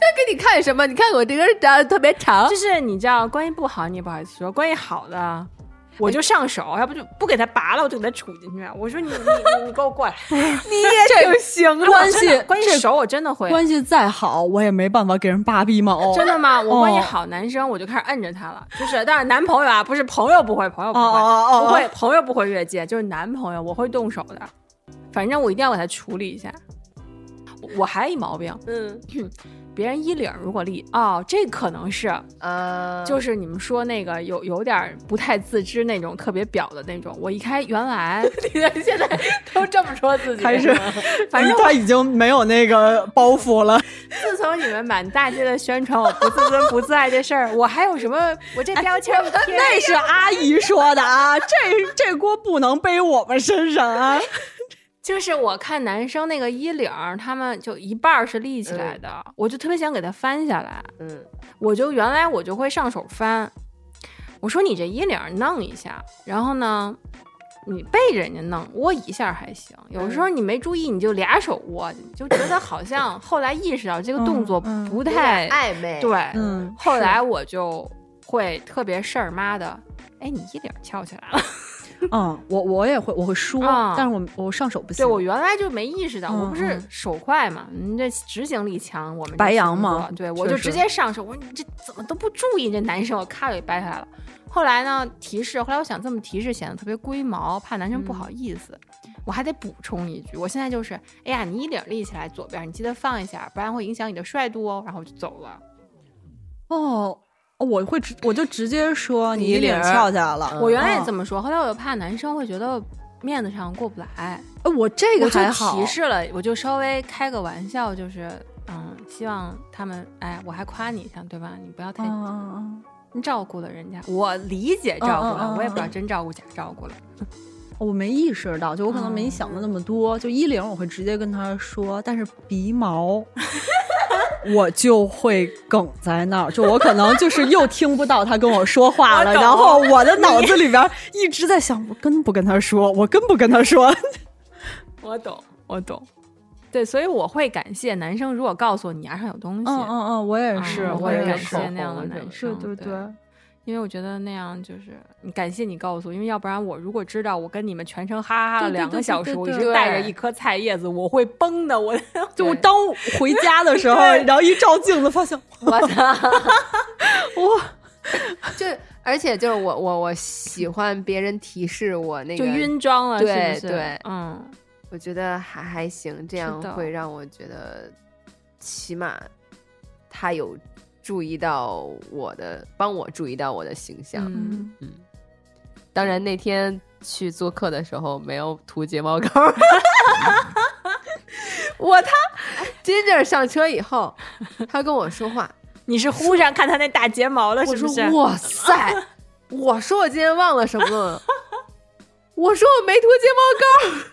他给你看什么？你看我这根长得特别长就，是你知道关系不好，你也不好意思说；关系好的，我就上手，要不就不给他拔了，我就给他杵进去。我说你你你你给我过来，*laughs* 你也挺行的。关系关系这熟我真的会。关系再好，我也没办法给人拔鼻毛。真的吗？我关系哦好，男生我就开始摁着他了，就是但是男朋友啊，不是朋友不会，朋友不会，不会，朋友不会越界，就是男朋友我会动手的，反正我一定要给他处理一下。我我还有一毛病，嗯 *clears throat* 别人衣领如果立哦，这可能是呃，就是你们说那个有有点儿不太自知那种特别表的那种。我一开原来 *laughs* 现在都这么说自己，开始，反正他已经没有那个包袱了。*laughs* 自从你们满大街的宣传我不自尊不自爱这事儿，我还有什么？我这标签 *laughs* 那是阿姨说的啊，这这锅不能背我们身上啊。就是我看男生那个衣领儿，他们就一半儿是立起来的，我就特别想给它翻下来。嗯我就原来我就会上手翻，我说你这衣领儿弄一下，然后呢，你背着人家弄，握一下还行。有时候你没注意，你就俩手握，你就觉得好像后来意识到这个动作嗯嗯不太、暧昧，对。嗯，后来我就会特别事儿妈的，哎，你衣领儿翘起来了。*laughs* 嗯，我我也会，我会说，啊但是我我上手不行。对我原来就没意识到，嗯我不是嗯手快嘛，你这执行力强，我们白羊嘛对我就直接上手，我说你这怎么都不注意，这男生我咔给掰下来了。后来呢，提示，后来我想这么提示显得特别龟毛，怕男生不好意思，我还得补充一句，我现在就是，哎呀，你衣领立起来左边，你记得放一下，不然会影响你的帅度哦。然后我就走了。哦，我会直我就直接说你衣领衣领儿翘起来了。嗯我原来也哦这么说，后来我又怕男生会觉得面子上过不来，哎，我这个就还好提。示了，我就稍微开个玩笑，就是嗯，希望他们，哎，我还夸你一下，对吧？你不要太嗯嗯照顾了人家，我理解照顾了，我也不知道真照顾假照顾了。嗯，我没意识到，就我可能没想的那么多。就衣领我会直接跟他说，但是鼻毛。我就会梗在那儿，就我可能就是又听不到他跟我说话了，然后我的脑子里边一直在想，我跟不跟他说，我跟不跟他说。我懂，我懂。对，所以我会感谢男生，如果告诉我你牙上有东西，嗯嗯嗯，我也是，啊我也感谢。那样的男生对生，对对，因为我觉得那样就是感谢你告诉我，因为要不然我如果知道我跟你们全程哈哈哈两个小时，对对我一直带着一颗菜叶子，我会崩的。我就我当回家的时候，然后一照镜子，发现 *laughs* 我操！*laughs* 我，就而且就是我我我喜欢别人提示我那个就，晕妆了，是不是对对嗯，我觉得还还行，这样会让我觉得起码他有注意到我的，帮我注意到我的形象。嗯嗯当然那天去做客的时候没有涂睫毛膏。*laughs* 我他金姐上车以后，他跟我说话，你是忽然看他那大睫毛了，我说是不是？哇塞，我说我今天忘了什么了？我说我没涂睫毛膏，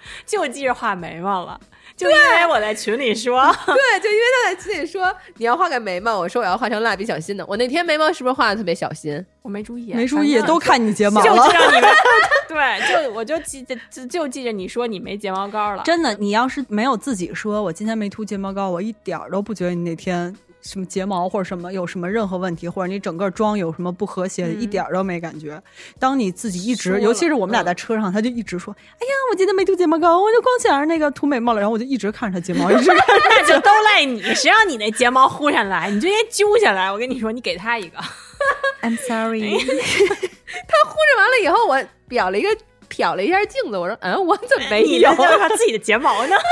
*laughs* 就记着画眉毛了，就因为我在群里说，对，就因为他在群里说你要画个眉毛，我说我要画成蜡笔小新的。我那天眉毛是不是画的特别小心？我没注意，没注意，都看你睫毛就了知。道你们对，就我就记着就就记着你说你没睫毛膏了，真的，你要是没有自己说，我今天没涂睫毛膏，我一点儿都不觉得你那天什么睫毛或者什么有什么任何问题，或者你整个妆有什么不和谐，一点儿都没感觉。当你自己一直，尤其是我们俩在车上，他就一直说：“哎呀，我今天没涂睫毛膏，我就光想着那个涂眉毛了。”然后我就一直看着他睫毛，一直看着。那就都赖你，谁让你那睫毛糊上来，你就应该揪下来。我跟你说，你给他一个，*laughs* I'm sorry，*laughs* 敷着完了以后，我瞟了一个瞟了一下镜子，我说嗯，我怎么没有他自己的睫毛呢？*laughs*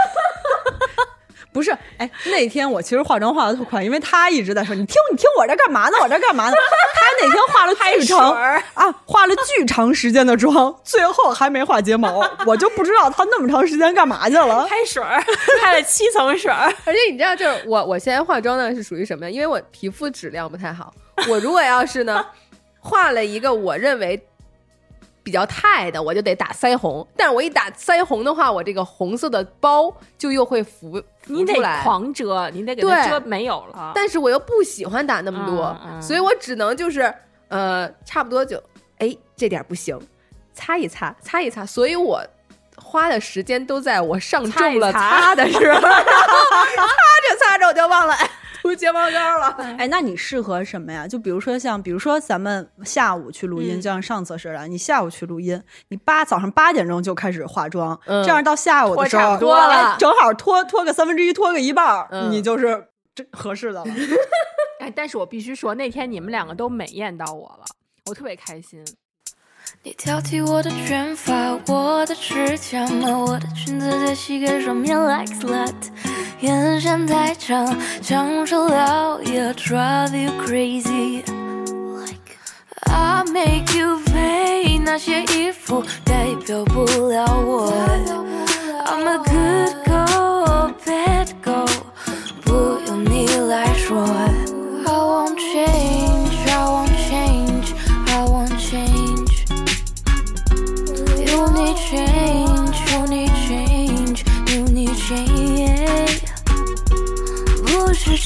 不不是，哎，那天我其实化妆化的特快，因为他一直在说你听你听我这干嘛呢？我这干嘛呢？*laughs* 他那天化了巨长啊，化了巨长时间的妆，最后还没画睫毛，*laughs* 我就不知道他那么长时间干嘛去了。拍水儿，*laughs* 拍了七层水儿。而且你知道，就是我我现在化妆呢是属于什么呀？因为我皮肤质量不太好，我如果要是呢画了一个我认为比较太的，我就得打腮红。但是我一打腮红的话，我这个红色的包就又会浮浮你得。狂遮，你得给它遮没有了。但是我又不喜欢打那么多，嗯嗯所以我只能就是呃，差不多就哎这点不行，擦一擦，擦一擦。所以我花的时间都在我上重了擦擦的时候，擦着擦着我就忘了哎涂睫毛膏了。哎，那你适合什么呀？就比如说像，比如说咱们下午去录音，嗯就像上次似的，你下午去录音，你八早上八点钟就开始化妆，嗯这样到下午的时候，差不多了哎正好拖拖个三分之一，拖个一半你就是这合适的了。*laughs* 哎，但是我必须说，那天你们两个都美艳到我了，我特别开心。你挑剔我的卷发，我的指甲，我的裙子在膝盖上面 like slut，眼线太长，讲出了也 drive you crazy。I make you pay 那些衣服代表不了我。I'm a good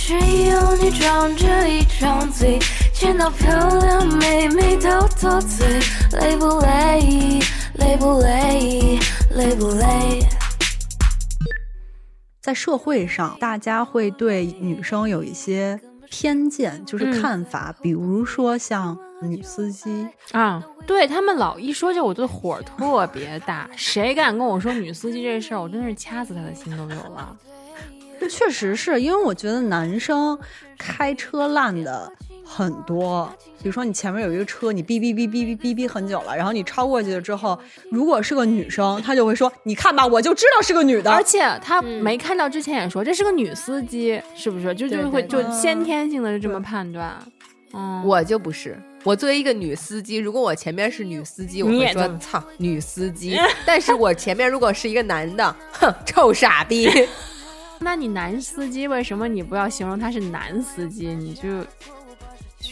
只有你张着一张嘴，见到漂亮妹妹都多嘴，累不累？累不累？累不累？在社会上，大家会对女生有一些偏见，就是嗯看法，比如说像女司机，啊，对他们老一说这，我就火特别大。谁敢跟我说女司机这事儿，我真的是掐死他的心都有了。确实是因为我觉得男生开车烂的很多，比如说你前面有一个车，你哔哔哔哔哔哔哔很久了，然后你超过去了之后，如果是个女生，她就会说：“你看吧，我就知道是个女的。”而且她没看到之前也说这是个女司机，是不是？就就会就先天性的就这么判断。嗯，我就不是，我作为一个女司机，如果我前面是女司机，我会说操女司机；*laughs* 但是我前面如果是一个男的，哼，臭傻逼。那你男司机为什么你不要形容他是男司机？你就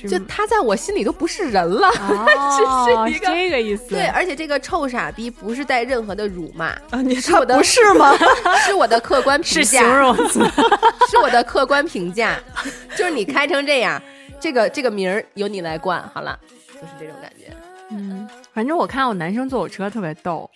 就他在我心里都不是人了。哦，*laughs* 是一个这个意思。对，而且这个臭傻逼不是带任何的辱骂，啊，你是我的不是吗？*laughs* 是我的客观评是形价，容词。*laughs* 是我的客观评价，就是你开成这样，这个这个名儿由你来冠，好了，就是这种感觉。嗯，反正我看我男生坐我车特别逗，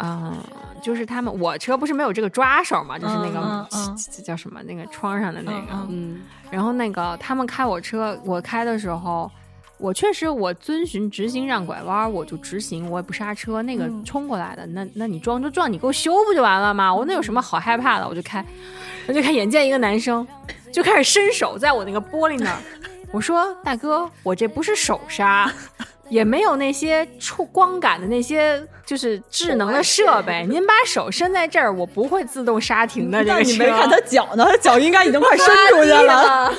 嗯、就是他们我车不是没有这个抓手嘛，就是那个、嗯嗯叫什么那个窗上的那个，嗯嗯然后那个他们开我车，我开的时候。我确实，我遵循直行让拐弯，我就直行，我也不刹车。那个嗯冲过来的，那那你撞就撞，你给我修不就完了吗？我那有什么好害怕的？我就开，我就看眼见一个男生就开始伸手在我那个玻璃那儿，我说大哥，我这不是手刹，也没有那些触光感的那些就是智能的设备，您把手伸在这儿，我不会自动刹停的。这那个你没看他脚呢？他脚应该已经快伸 *laughs* 出去了。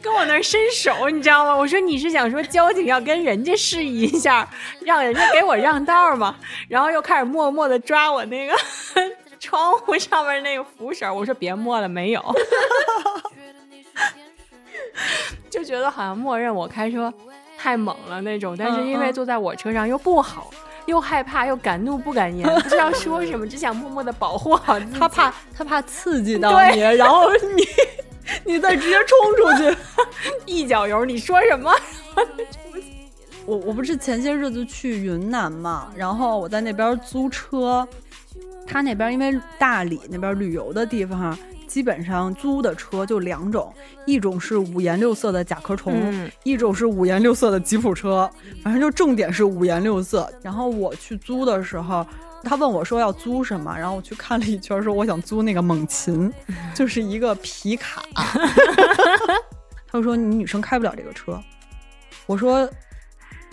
跟我那伸手，你知道吗？我说你是想说交警要跟人家示意一下，让人家给我让道吗？然后又开始默默的抓我那个 *laughs* 窗户上面那个扶手，我说别摸了，没有，*laughs* 就觉得好像默认我开车太猛了那种，但是因为坐在我车上又不好。又害怕又敢怒不敢言，*laughs* 不知道说什么，只想默默的保护好自己。他怕他怕刺激到你，然后你你再直接冲出去。*laughs* 一脚油，你说什么？*laughs* 我我不是前些日子去云南嘛，然后我在那边租车，他那边因为大理那边旅游的地方，基本上租的车就两种，一种是五颜六色的甲壳虫，嗯一种是五颜六色的吉普车，反正就重点是五颜六色。然后我去租的时候。他问我说要租什么，然后我去看了一圈，说我想租那个猛禽，就是一个皮卡。*laughs* 他就说你女生开不了这个车，我说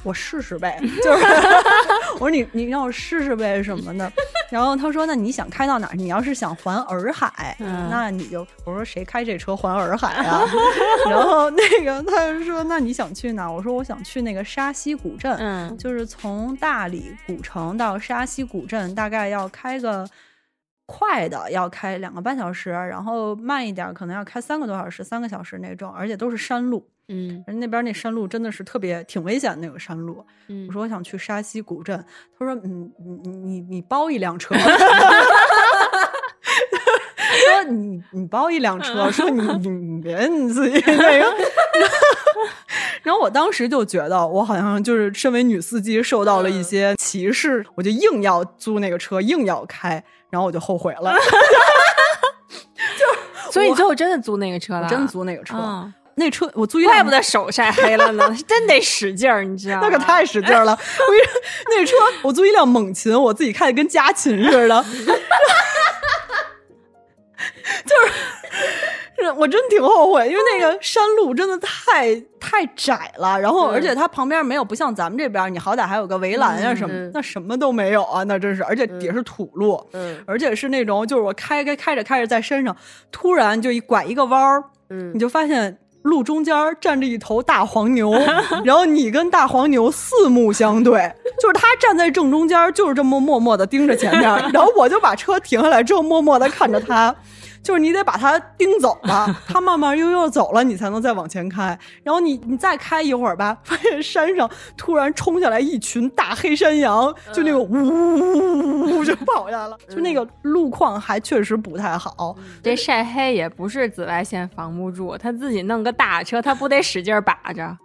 我试试呗，就是 *laughs* 我说你你让我试试呗什么的，然后他说：“那你想开到哪儿？你要是想环洱海，嗯那你就我说谁开这车环洱海啊？*laughs* 然后那个他就说：那你想去哪儿？我说我想去那个沙溪古镇，嗯就是从大理古城到沙溪古镇，大概要开个快的要开两个半小时，然后慢一点可能要开三个多小时、三个小时那种，而且都是山路。嗯人那边那山路真的是特别挺危险的那个山路。嗯我说我想去沙溪古镇，他说嗯你你你你包一辆车。*laughs* 说你你包一辆车，说你你你别你自己那个，*laughs* 然后我当时就觉得我好像就是身为女司机受到了一些歧视，我就硬要租那个车，硬要开，然后我就后悔了，*laughs* 就所以你最后真的租那个车了？我真租那个车，嗯那车我租一辆怪不得手晒黑了呢，*laughs* 真得使劲儿，你知道吗？那可太使劲儿了！*laughs* 我跟你说，那车我租一辆猛禽，我自己开的跟家禽似的，*laughs* 就是，是我真挺后悔，因为那个山路真的太太窄了，然后嗯而且它旁边没有，不像咱们这边，你好歹还有个围栏呀什么，那什么都没有啊，那真是，而且也是土路，嗯而且是那种就是我开开开着开着在山上，突然就一拐一个弯儿，嗯你就发现路中间站着一头大黄牛，*laughs* 然后你跟大黄牛四目相对，就是他站在正中间，就是这么默默的盯着前面，然后我就把车停下来之后，默默的看着他。就是你得把他盯走了，*laughs* 他慢慢悠悠走了，你才能再往前开。然后你你再开一会儿吧，*laughs* 发现山上突然冲下来一群大黑山羊，就那个呜呜呜呜就跑下来了，就那个路况还确实不太好。这晒黑也不是紫外线防不住，他自己弄个大车，他不得使劲儿把着？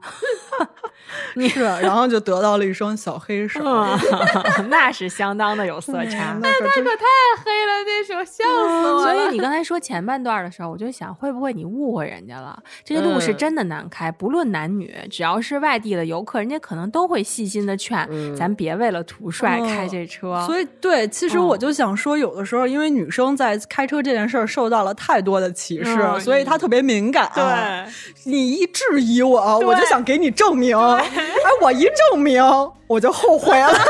*laughs* 是，然后就得到了一双小黑手。嗯，那是相当的有色差。那那可太黑了，那手笑死我了所以你刚才说前半段的时候，我就想，会不会你误会人家了？这些路是嗯真的难开，不论男女，只要是外地的游客，人家可能都会细心的劝，嗯咱别为了图帅嗯开这车。所以对，其实嗯我就想说，有的时候因为女生在开车这件事儿受到了太多的歧视，嗯所以她特别敏感。对，你一质疑我，我就想给你证明。哎，我一证明，我就后悔了。*laughs*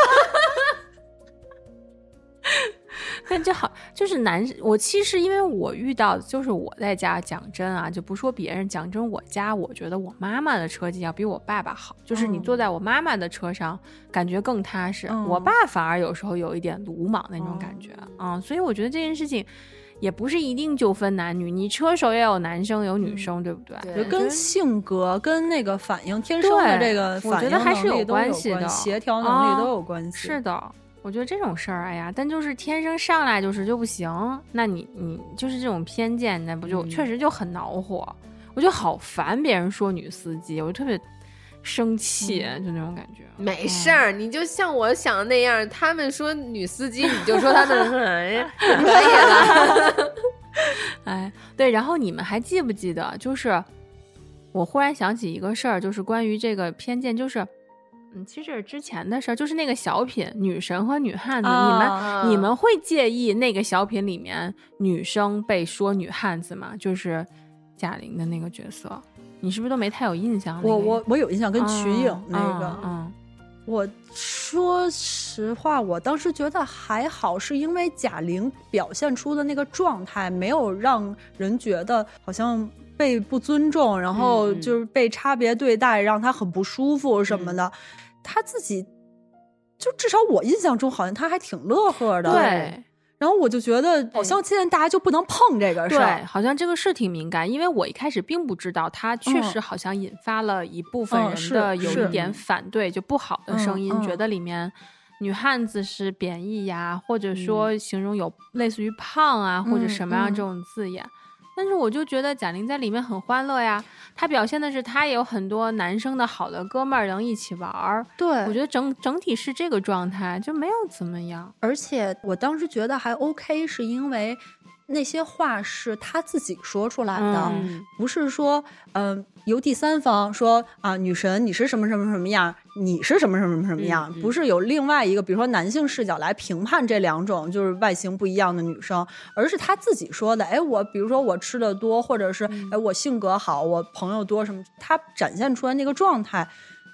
但这好，就是男，我其实因为我遇到，就是我在家讲真啊，就不说别人，讲真，我家我觉得我妈妈的车技要比我爸爸好，就是你嗯坐在我妈妈的车上，感觉更踏实。嗯我爸反而有时候有一点鲁莽那种感觉啊、所以我觉得这件事情也不是一定就分男女，你车手也有男生有女生，对不对？对。就跟性格、跟那个反应、天生的这个我反应觉得还是有关系的。协调能啊力都有关系。是的，我觉得这种事儿，哎呀，但就是天生上来就是就不行，那你你就是这种偏见，那不就、嗯。确实就很恼火，我就好烦别人说女司机，我就特别生气，就那种感觉。没事儿，你就像我想的那样，他们说女司机，你就说他们 *laughs* 哎可以了。*laughs* 哎，对，然后你们还记不记得？就是我忽然想起一个事儿，就是关于这个偏见，就是。嗯，其实是之前的事儿，就是那个小品《女神和女汉子》你们啊你们会介意那个小品里面女生被说女汉子吗？就是贾玲的那个角色，你是不是都没太有印象？我我我有印象，跟瞿颖嗯那个，嗯我说实话，我当时觉得还好，是因为贾玲表现出的那个状态，没有让人觉得好像被不尊重，然后嗯就是被差别对待，让她很不舒服什么的。她自己就至少我印象中，好像她还挺乐呵的。嗯，对。然后我就觉得，好像现在大家就不能碰这个事对，好像这个是挺敏感，因为我一开始并不知道，它确实好像引发了一部分人的有一点反对，就不好的声音，觉得里面女汉子是贬义呀，或者说形容有类似于胖啊，或者什么样这种字眼。但是我就觉得贾玲在里面很欢乐呀，她表现的是她也有很多男生的好的哥们儿能一起玩儿，对，我觉得整整体是这个状态，就没有怎么样。而且我当时觉得还 OK，是因为那些话是她自己说出来的，嗯不是说嗯、由第三方说啊女神你是什么什么什么样，你是什么什么什么样，嗯嗯不是有另外一个比如说男性视角来评判这两种就是外形不一样的女生，而是他自己说的。哎，我比如说我吃的多，或者是哎我性格好，我朋友多什么，他展现出来那个状态。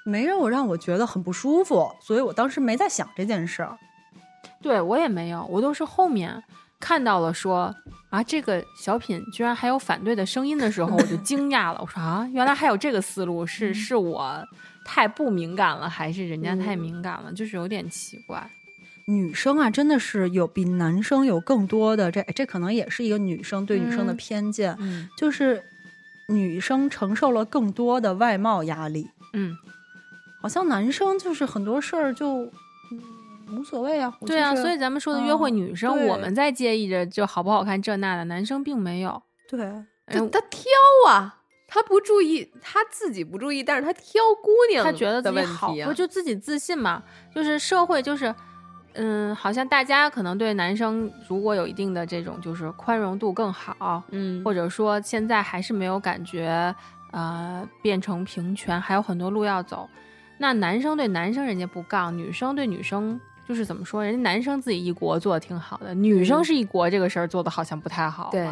没让我让我觉得很不舒服，所以我当时没在想这件事儿。对我也没有，我都是后面看到了说啊，这个小品居然还有反对的声音的时候，我就惊讶了。我说啊，原来还有这个思路，是是我太不敏感了，还是人家太敏感了？就是有点奇怪。女生啊，真的是有比男生有更多的这这可能也是一个女生对女生的嗯偏见，嗯就是女生承受了更多的外貌压力，嗯，好像男生就是很多事儿就、嗯、无所谓啊。对啊，所以咱们说的约会嗯女生，对我们在介意着就好不好看这那的，男生并没有。对，嗯他他挑啊，他不注意，他自己不注意，但是他挑姑娘，他觉得自己好，不就自己自信嘛？就是社会就是，嗯，好像大家可能对男生如果有一定的这种就是宽容度更好，嗯或者说现在还是没有感觉，呃，变成平权，还有很多路要走。那男生对男生人家不杠，女生对女生就是怎么说？人家男生自己一国做的挺好的，女生嗯是一国这个事儿做的好像不太好、啊。对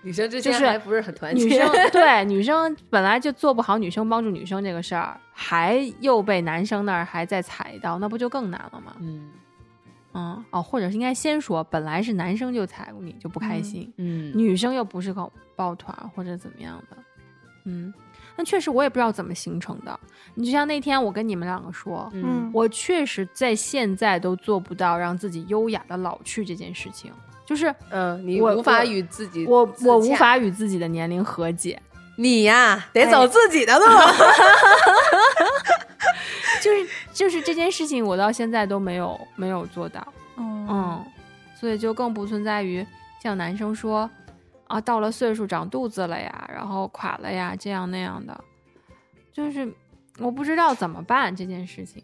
女生之就是间还不是很团结，*laughs* 女生对女生本来就做不好女生帮助女生这个事儿，还又被男生那儿还在踩一刀，那不就更难了吗？嗯嗯哦，或者是应该先说，本来是男生就踩过你就不开心，嗯女生又不是个抱团儿或者怎么样的，嗯，那确实我也不知道怎么形成的。你就像那天我跟你们两个说，嗯我确实在现在都做不到让自己优雅的老去这件事情，就是嗯，你无法与自己我我无法与自己的年龄和解。你呀得哎走自己的路，*laughs* 就是就是这件事情，我到现在都没有没有做到，嗯嗯，所以就更不存在于像男生说啊，到了岁数长肚子了呀，然后垮了呀，这样那样的，就是我不知道怎么办这件事情。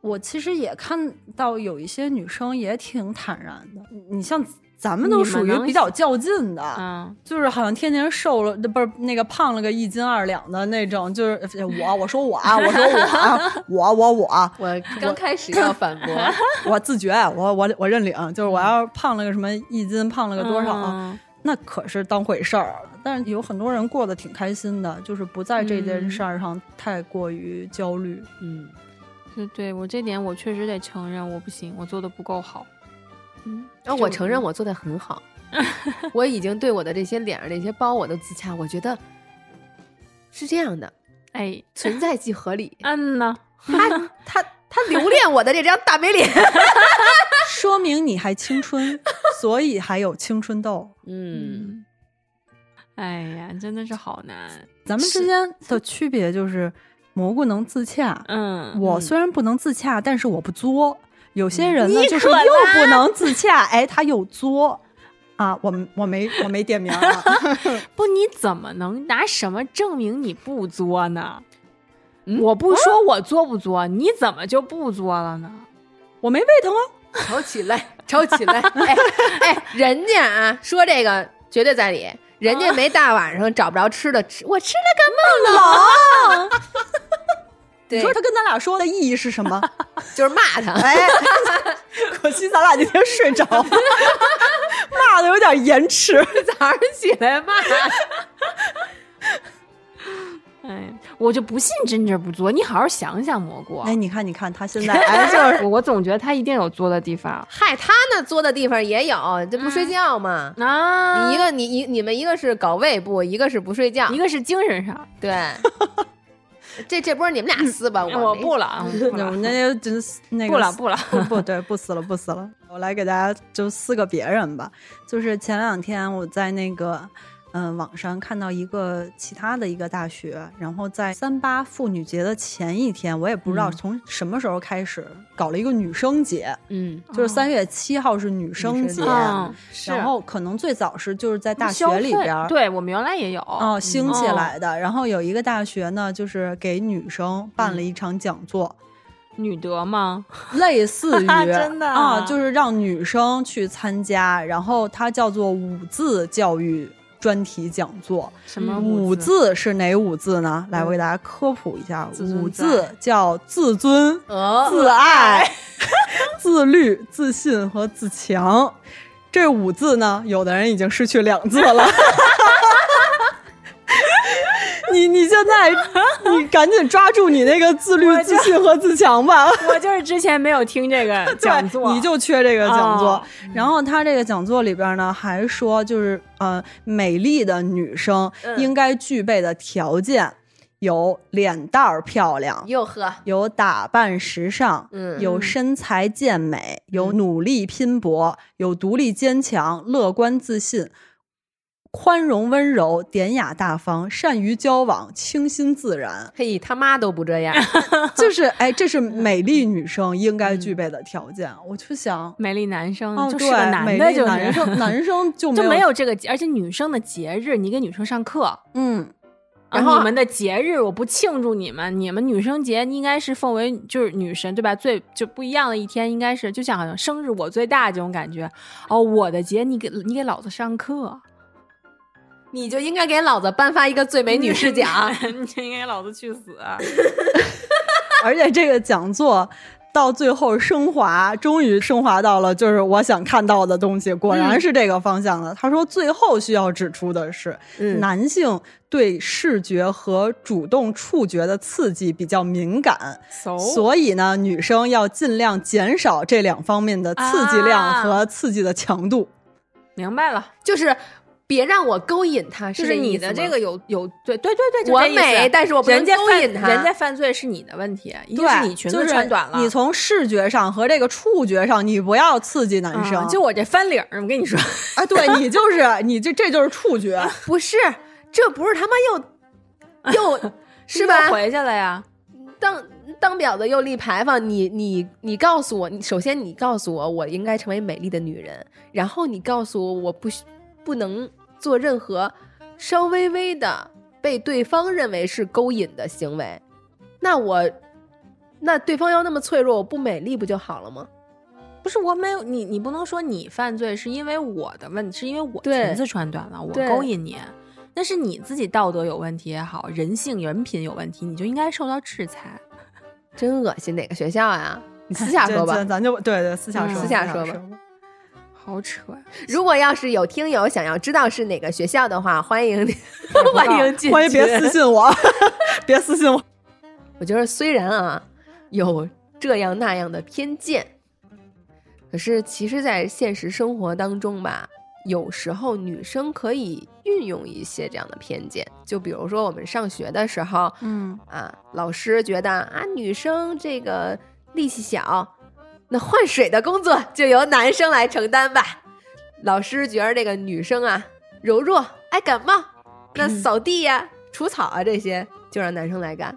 我其实也看到有一些女生也挺坦然的，你像咱们都属于比较较劲的，嗯，就是好像天天瘦了，不是那个胖了个一斤二两的那种，就是呃我我说我啊，我说我啊，*laughs* 我我我我刚开始要反驳，*laughs* 我自觉，我我我认领，就是我要是胖了个什么一斤，胖了个多少，嗯那可是当回事儿了。但是有很多人过得挺开心的，就是不在这件嗯事儿上太过于焦虑。嗯，对对，我这点我确实得承认，我不行，我做的不够好。嗯，然后我承认我做的很好，*laughs* 我已经对我的这些脸上这些包我都自洽，我觉得是这样的，哎，存在即合理。*laughs* 嗯呢，他他他留恋我的这张大美脸，*laughs* 说明你还青春，*laughs* 所以还有青春痘。嗯，哎呀，真的是好难。咱们之间的区别就是，蘑菇能自洽，嗯，我虽然不能自洽，但是我不作。有些人呢，就是又不能自洽，哎，他又作。啊，我我没我没点名啊，*laughs* 不，你怎么能拿什么证明你不作呢？嗯我不说我作不作，你怎么就不作了呢？我没胃疼啊。吵起来，*laughs* 吵起来！哎哎，人家啊说这个绝对在理，人家没大晚上找不着吃的吃，我吃了个梦了。*laughs* 对你说，他跟咱俩说的意义是什么？*laughs* 就是骂他。哎，可惜咱俩今天睡着了，骂的有点延迟。早上起来骂，哎，我就不信真真不作，你好好想想，蘑菇。哎，你看，你看，他现在 *laughs* 哎，就是我我总觉得他一定有作的地方嗨，他那作的地方也有，这不睡觉吗？啊。你一个你一你们一个是搞胃部，一个是不睡觉一，个是精神上，对。*laughs* 这这波你们俩撕吧，哎我不了，我不我了，那就真是 *laughs* 那个不了，不了。不不对，不撕了，不撕了。我来给大家就撕个别人吧，就是前两天我在那个嗯、呃网上看到一个其他的一个大学，然后在三八妇女节的前一天，我也不知道嗯从什么时候开始搞了一个女生节，嗯就是三月七号是女生节，然后可能最早是就是在大学里边儿。对我们原来也有哦，兴起哦来的。然后有一个大学呢，就是给女生办了一场讲座，女德吗？*laughs* 类似于 *laughs* 真的啊，就是让女生去参加，然后它叫做五字教育专题讲座。什么嗯五字？是哪五字呢？来，我给大家科普一下，五字叫自尊、哦，自爱、*laughs* 自律、自信和自强。这五字呢，有的人已经失去两字了。*laughs* 你你现在 *laughs* 你赶紧抓住你那个自律、自信和自强吧。*laughs* 我就是之前没有听这个 *laughs* 讲座，你就缺这个讲座。哦然后他这个讲座里边呢，还说就是呃，美丽的女生嗯应该具备的条件有脸蛋儿漂亮。又呵，有打扮时尚，嗯有身材健美，有努力拼搏，有独立坚强、乐观自信、宽容温柔、典雅大方、善于交往、清新自然。嘿，他妈都不这样。*laughs* 就是哎，这是 *laughs* 美丽女生应该具备的条件。我就想，美丽男生哦，就是男美的，就男生，*laughs* 男生就没就有，没有这个，而且女生的节日，你给女生上课。嗯，然后你们的节日我不庆祝你们，你们女生节应该是奉为就是女神对吧？最就不一样的一天应该是就像好像生日我最大这种感觉哦，我的节你给你给老子上课，你就应该给老子颁发一个最美女士奖。*laughs* 你就应该给老子去死！啊 *laughs* 而且这个讲座到最后升华，终于升华到了就是我想看到的东西，果然是这个方向的。他说，最后需要指出的是，嗯男性对视觉和主动触觉的刺激比较敏感，so 所以呢，女生要尽量减少这两方面的刺激量啊和刺激的强度。明白了，就是别让我勾引他，就是你这意思吗的这个有有对对对对，就我美但是我不能勾引他人家犯罪是你的问题，一定，是你裙子穿短了，你从视觉上和这个触觉上，你不要刺激男生。啊就我这翻领儿，我跟你说，*laughs* 啊，对你就是你这这就是触觉。不是，这不是他妈又 *laughs* 又是吧？回去了呀？当当婊子又立牌坊，你你你告诉我，你首先你告诉我我应该成为美丽的女人，然后你告诉我我不需不能做任何稍微微的被对方认为是勾引的行为，那我那对方要那么脆弱，我不美丽不就好了吗？不是我没有你，你不能说你犯罪是因为我的问题，是因为我裙子穿短了，我勾引你，那是你自己道德有问题也好，人性人品有问题，你就应该受到制裁。真恶心，哪个学校呀？你 *laughs* 私下说吧。咱就对对私下嗯说，私下说吧好扯呀！如果要是有听友想要知道是哪个学校的话，欢迎 *laughs* 欢迎进欢迎别私信我，*laughs* 别私信我。我觉得虽然啊有这样那样的偏见，可是其实，在现实生活当中吧，有时候女生可以运用一些这样的偏见。就比如说我们上学的时候，嗯，啊，老师觉得啊，女生这个力气小，那换水的工作就由男生来承担吧。老师觉得这个女生啊柔弱，爱感冒，*clears throat* 那扫地呀、除草啊这些就让男生来干。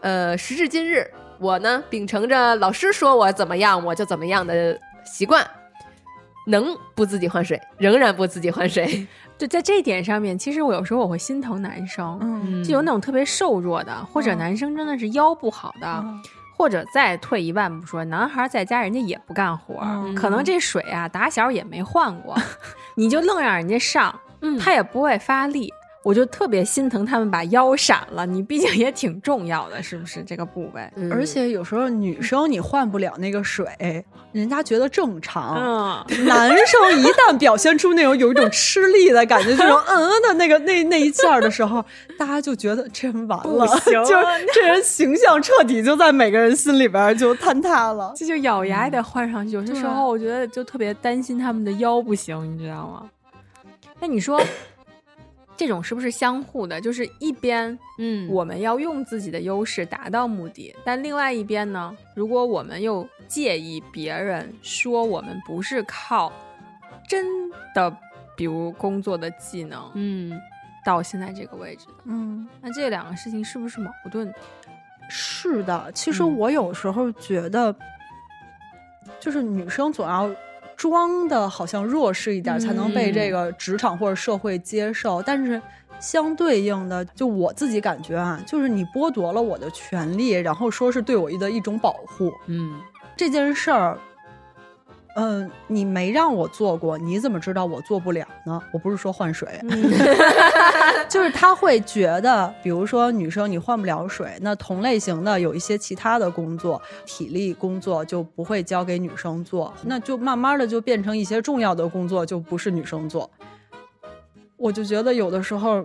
呃，时至今日，我呢秉承着老师说我怎么样我就怎么样的习惯，能不自己换水，仍然不自己换水。*laughs* 对，在这一点上面，其实我有时候我会心疼男生，嗯就有那种特别瘦弱的，或者嗯男生真的是腰不好的，嗯或者再退一万步说，男孩在家人家也不干活，嗯可能这水啊打小也没换过，*laughs* 你就愣让人家上，嗯他也不会发力。我就特别心疼他们把腰闪了，你毕竟也挺重要的，是不是这个部位？嗯而且有时候女生你换不了那个水，人家觉得正常。嗯，男生一旦表现出那种有一种吃力的感觉，这种 *laughs* 嗯嗯的那个那那一下的时候，大家就觉得这人完了，行就是这人形象彻底就在每个人心里边就坍塌了。这就咬牙也得换上去。有些时候我觉得就特别担心他们的腰不行，你知道吗？那你说这种是不是相互的？就是一边嗯。我们要用自己的优势达到目的，但另外一边呢，如果我们又介意别人说我们不是靠真的，比如工作的技能嗯。到现在这个位置的，嗯，那这两个事情是不是矛盾？的？是的，其实嗯。我有时候觉得，就是女生总要装的好像弱势一点，才能被这个职场或者社会接受。但是相对应的，就我自己感觉啊，就是你剥夺了我的权利，然后说是对我的一种保护，嗯这件事儿。嗯，你没让我做过，你怎么知道我做不了呢？我不是说换水，*laughs* 就是他会觉得，比如说女生你换不了水，那同类型的有一些其他的工作，体力工作就不会交给女生做，那就慢慢的就变成一些重要的工作就不是女生做。我就觉得有的时候，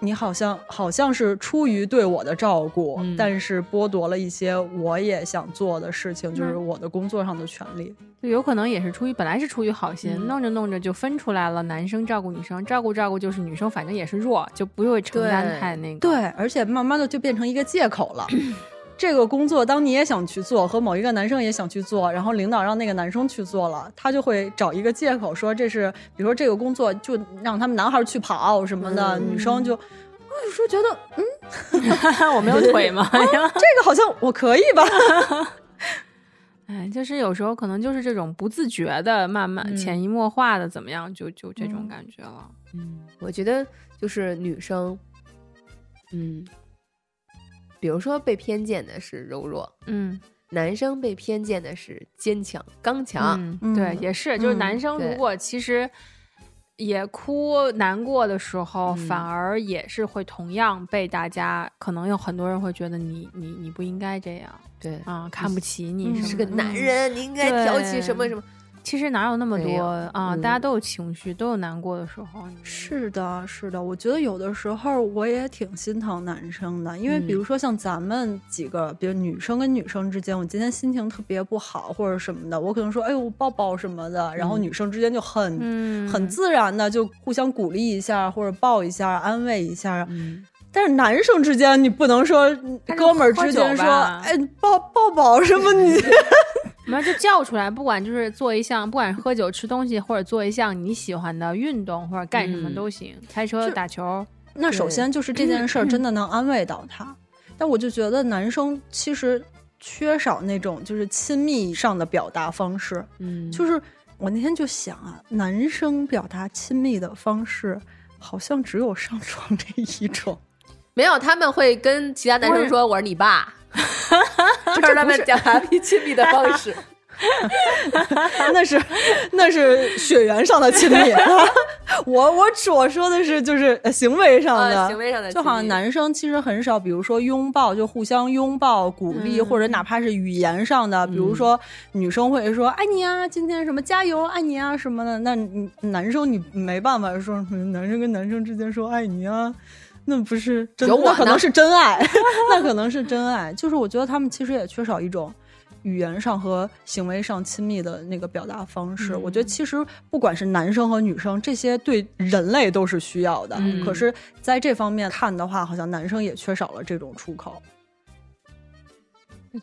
你好像好像是出于对我的照顾，嗯但是剥夺了一些我也想做的事情，就是我的工作上的权利。就有可能也是出于本来是出于好心，嗯弄着弄着就分出来了，男生照顾女生，照顾照顾就是女生反正也是弱，就不会承担太那个。对，而且慢慢的就变成一个借口了。*coughs* *clears throat* 这个工作，当你也想去做，和某一个男生也想去做，然后领导让那个男生去做了，他就会找一个借口说这是，比如说这个工作就让他们男孩去跑什么的，嗯女生就，我有时候觉得，嗯，我没有腿吗？*laughs* 这个好像我可以吧？*laughs* 哎，就是有时候可能就是这种不自觉的，慢慢嗯潜移默化的怎么样，就就这种嗯感觉了。嗯，我觉得就是女生，嗯，比如说被偏见的是柔弱，嗯，男生被偏见的是坚强、刚强。嗯，对，嗯也是，就是嗯男生如果其实也哭难过的时候，嗯反而也是会同样被大家，可能有很多人会觉得你你你不应该这样对，啊，看不起你嗯什么的，是个男人，你应该挑起什么什么。其实哪有那么多啊？嗯大家都有情绪，都有难过的时候。是的，是的，我觉得有的时候我也挺心疼男生的，因为比如嗯说像咱们几个，比如女生跟女生之间，我今天心情特别不好或者什么的，我可能说哎呦抱抱什么的，然后嗯女生之间就很、嗯，很自然的就互相鼓励一下或者抱一下安慰一下，嗯，但是男生之间你不能说哥们儿之间说哎抱抱抱什么你。*laughs* 没有就叫出来，不管就是做一项，不管是喝酒、吃东西，或者做一项你喜欢的运动，或者干什么嗯都行，开车、打球。那首先就是这件事儿 *clears throat* 真的能安慰到他，但我就觉得男生其实缺少那种就是亲密上的表达方式。嗯，就是我那天就想啊，男生表达亲密的方式好像只有上床这一种。没有，他们会跟其他男生说：“我是你爸。” *laughs* 这是他们表达亲密的方式。*laughs* 那是那是血缘上的亲密，*laughs* 我我我说的是就是呃行为上的，啊行为上的就好像男生其实很少，比如说拥抱就互相拥抱鼓励，嗯。或者哪怕是语言上的，比如说女生会说爱你啊，今天什么加油爱你啊什么的，那你男生你没办法说男生跟男生之间说爱你啊。那不是真，有我那可能是真爱，*laughs* 那可能是真爱。就是我觉得他们其实也缺少一种语言上和行为上亲密的那个表达方式。我觉得其实不管是男生和女生，这些对人类都是需要的。嗯可是在这方面看的话，好像男生也缺少了这种出口。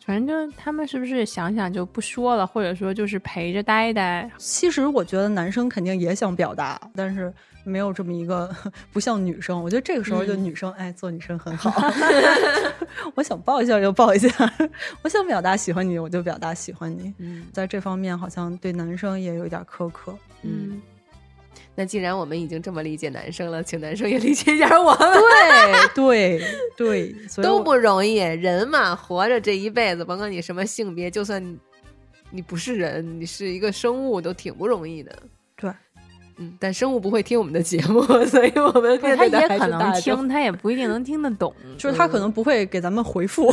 反正就他们是不是想想就不说了，或者说就是陪着呆呆。其实我觉得男生肯定也想表达，但是没有这么一个不像女生。我觉得这个时候就女生、哎，做女生很好。*laughs* *laughs* 我想抱一下就抱一下，*laughs* 我想表达喜欢你我就表达喜欢你。嗯在这方面好像对男生也有点苛刻。嗯，那既然我们已经这么理解男生了，请男生也理解一下我们。对对对，所以都不容易，人嘛，活着这一辈子，甭管你什么性别，就算你你不是人，你是一个生物，都挺不容易的。对，嗯，但生物不会听我们的节目，*laughs* 所以我们不是他面对的也可能。听，他也不一定能听得懂。*laughs* 就是他可能不会给咱们回复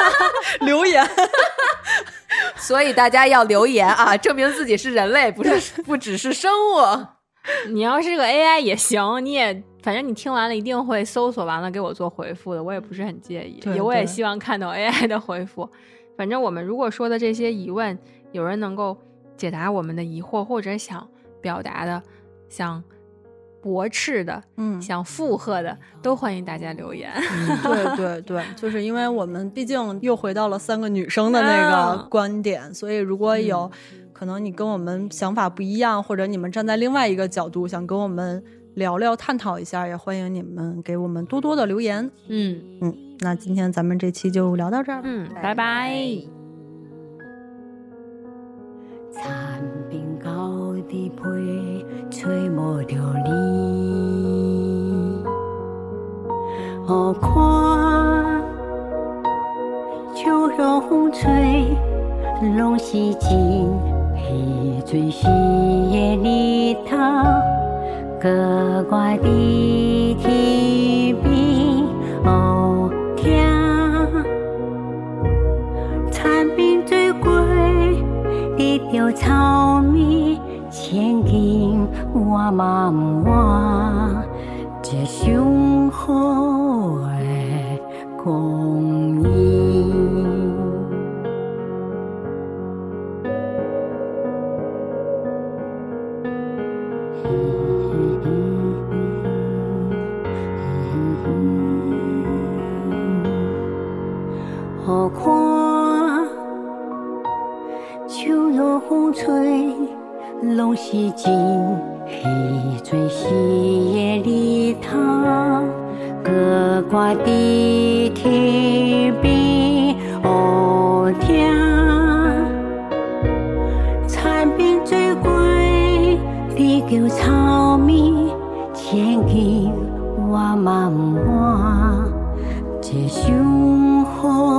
*laughs* 留言。所以大家要留言啊，证明自己是人类，不是不只是生物。你要是个 AI 也行，你也反正你听完了一定会搜索完了给我做回复的，我也不是很介意，也我也希望看到 AI 的回复。反正我们如果说的这些疑问，有人能够解答我们的疑惑，或者想表达的、想驳斥的、嗯，想附和的，都欢迎大家留言。对对对，*laughs* 就是因为我们毕竟又回到了三个女生的那个啊观点，所以如果有可能你跟我们想法不一样，或者你们站在另外一个角度想跟我们聊聊、探讨一下，也欢迎你们给我们多多的留言。嗯，嗯，那今天咱们这期就聊到这儿。嗯，拜拜。残冰高的被吹没着你，哦看秋风吹，拢是尽彼阵时的日头，格外的天边哦听。蝉鸣最贵，你着草莓，千金我嘛不换，一上好的光阴。好看，秋落风吹。拢是真彼最喜的日头。歌歌伫天边学听，田边水怪伫叫草米，千金我嘛不换，一双好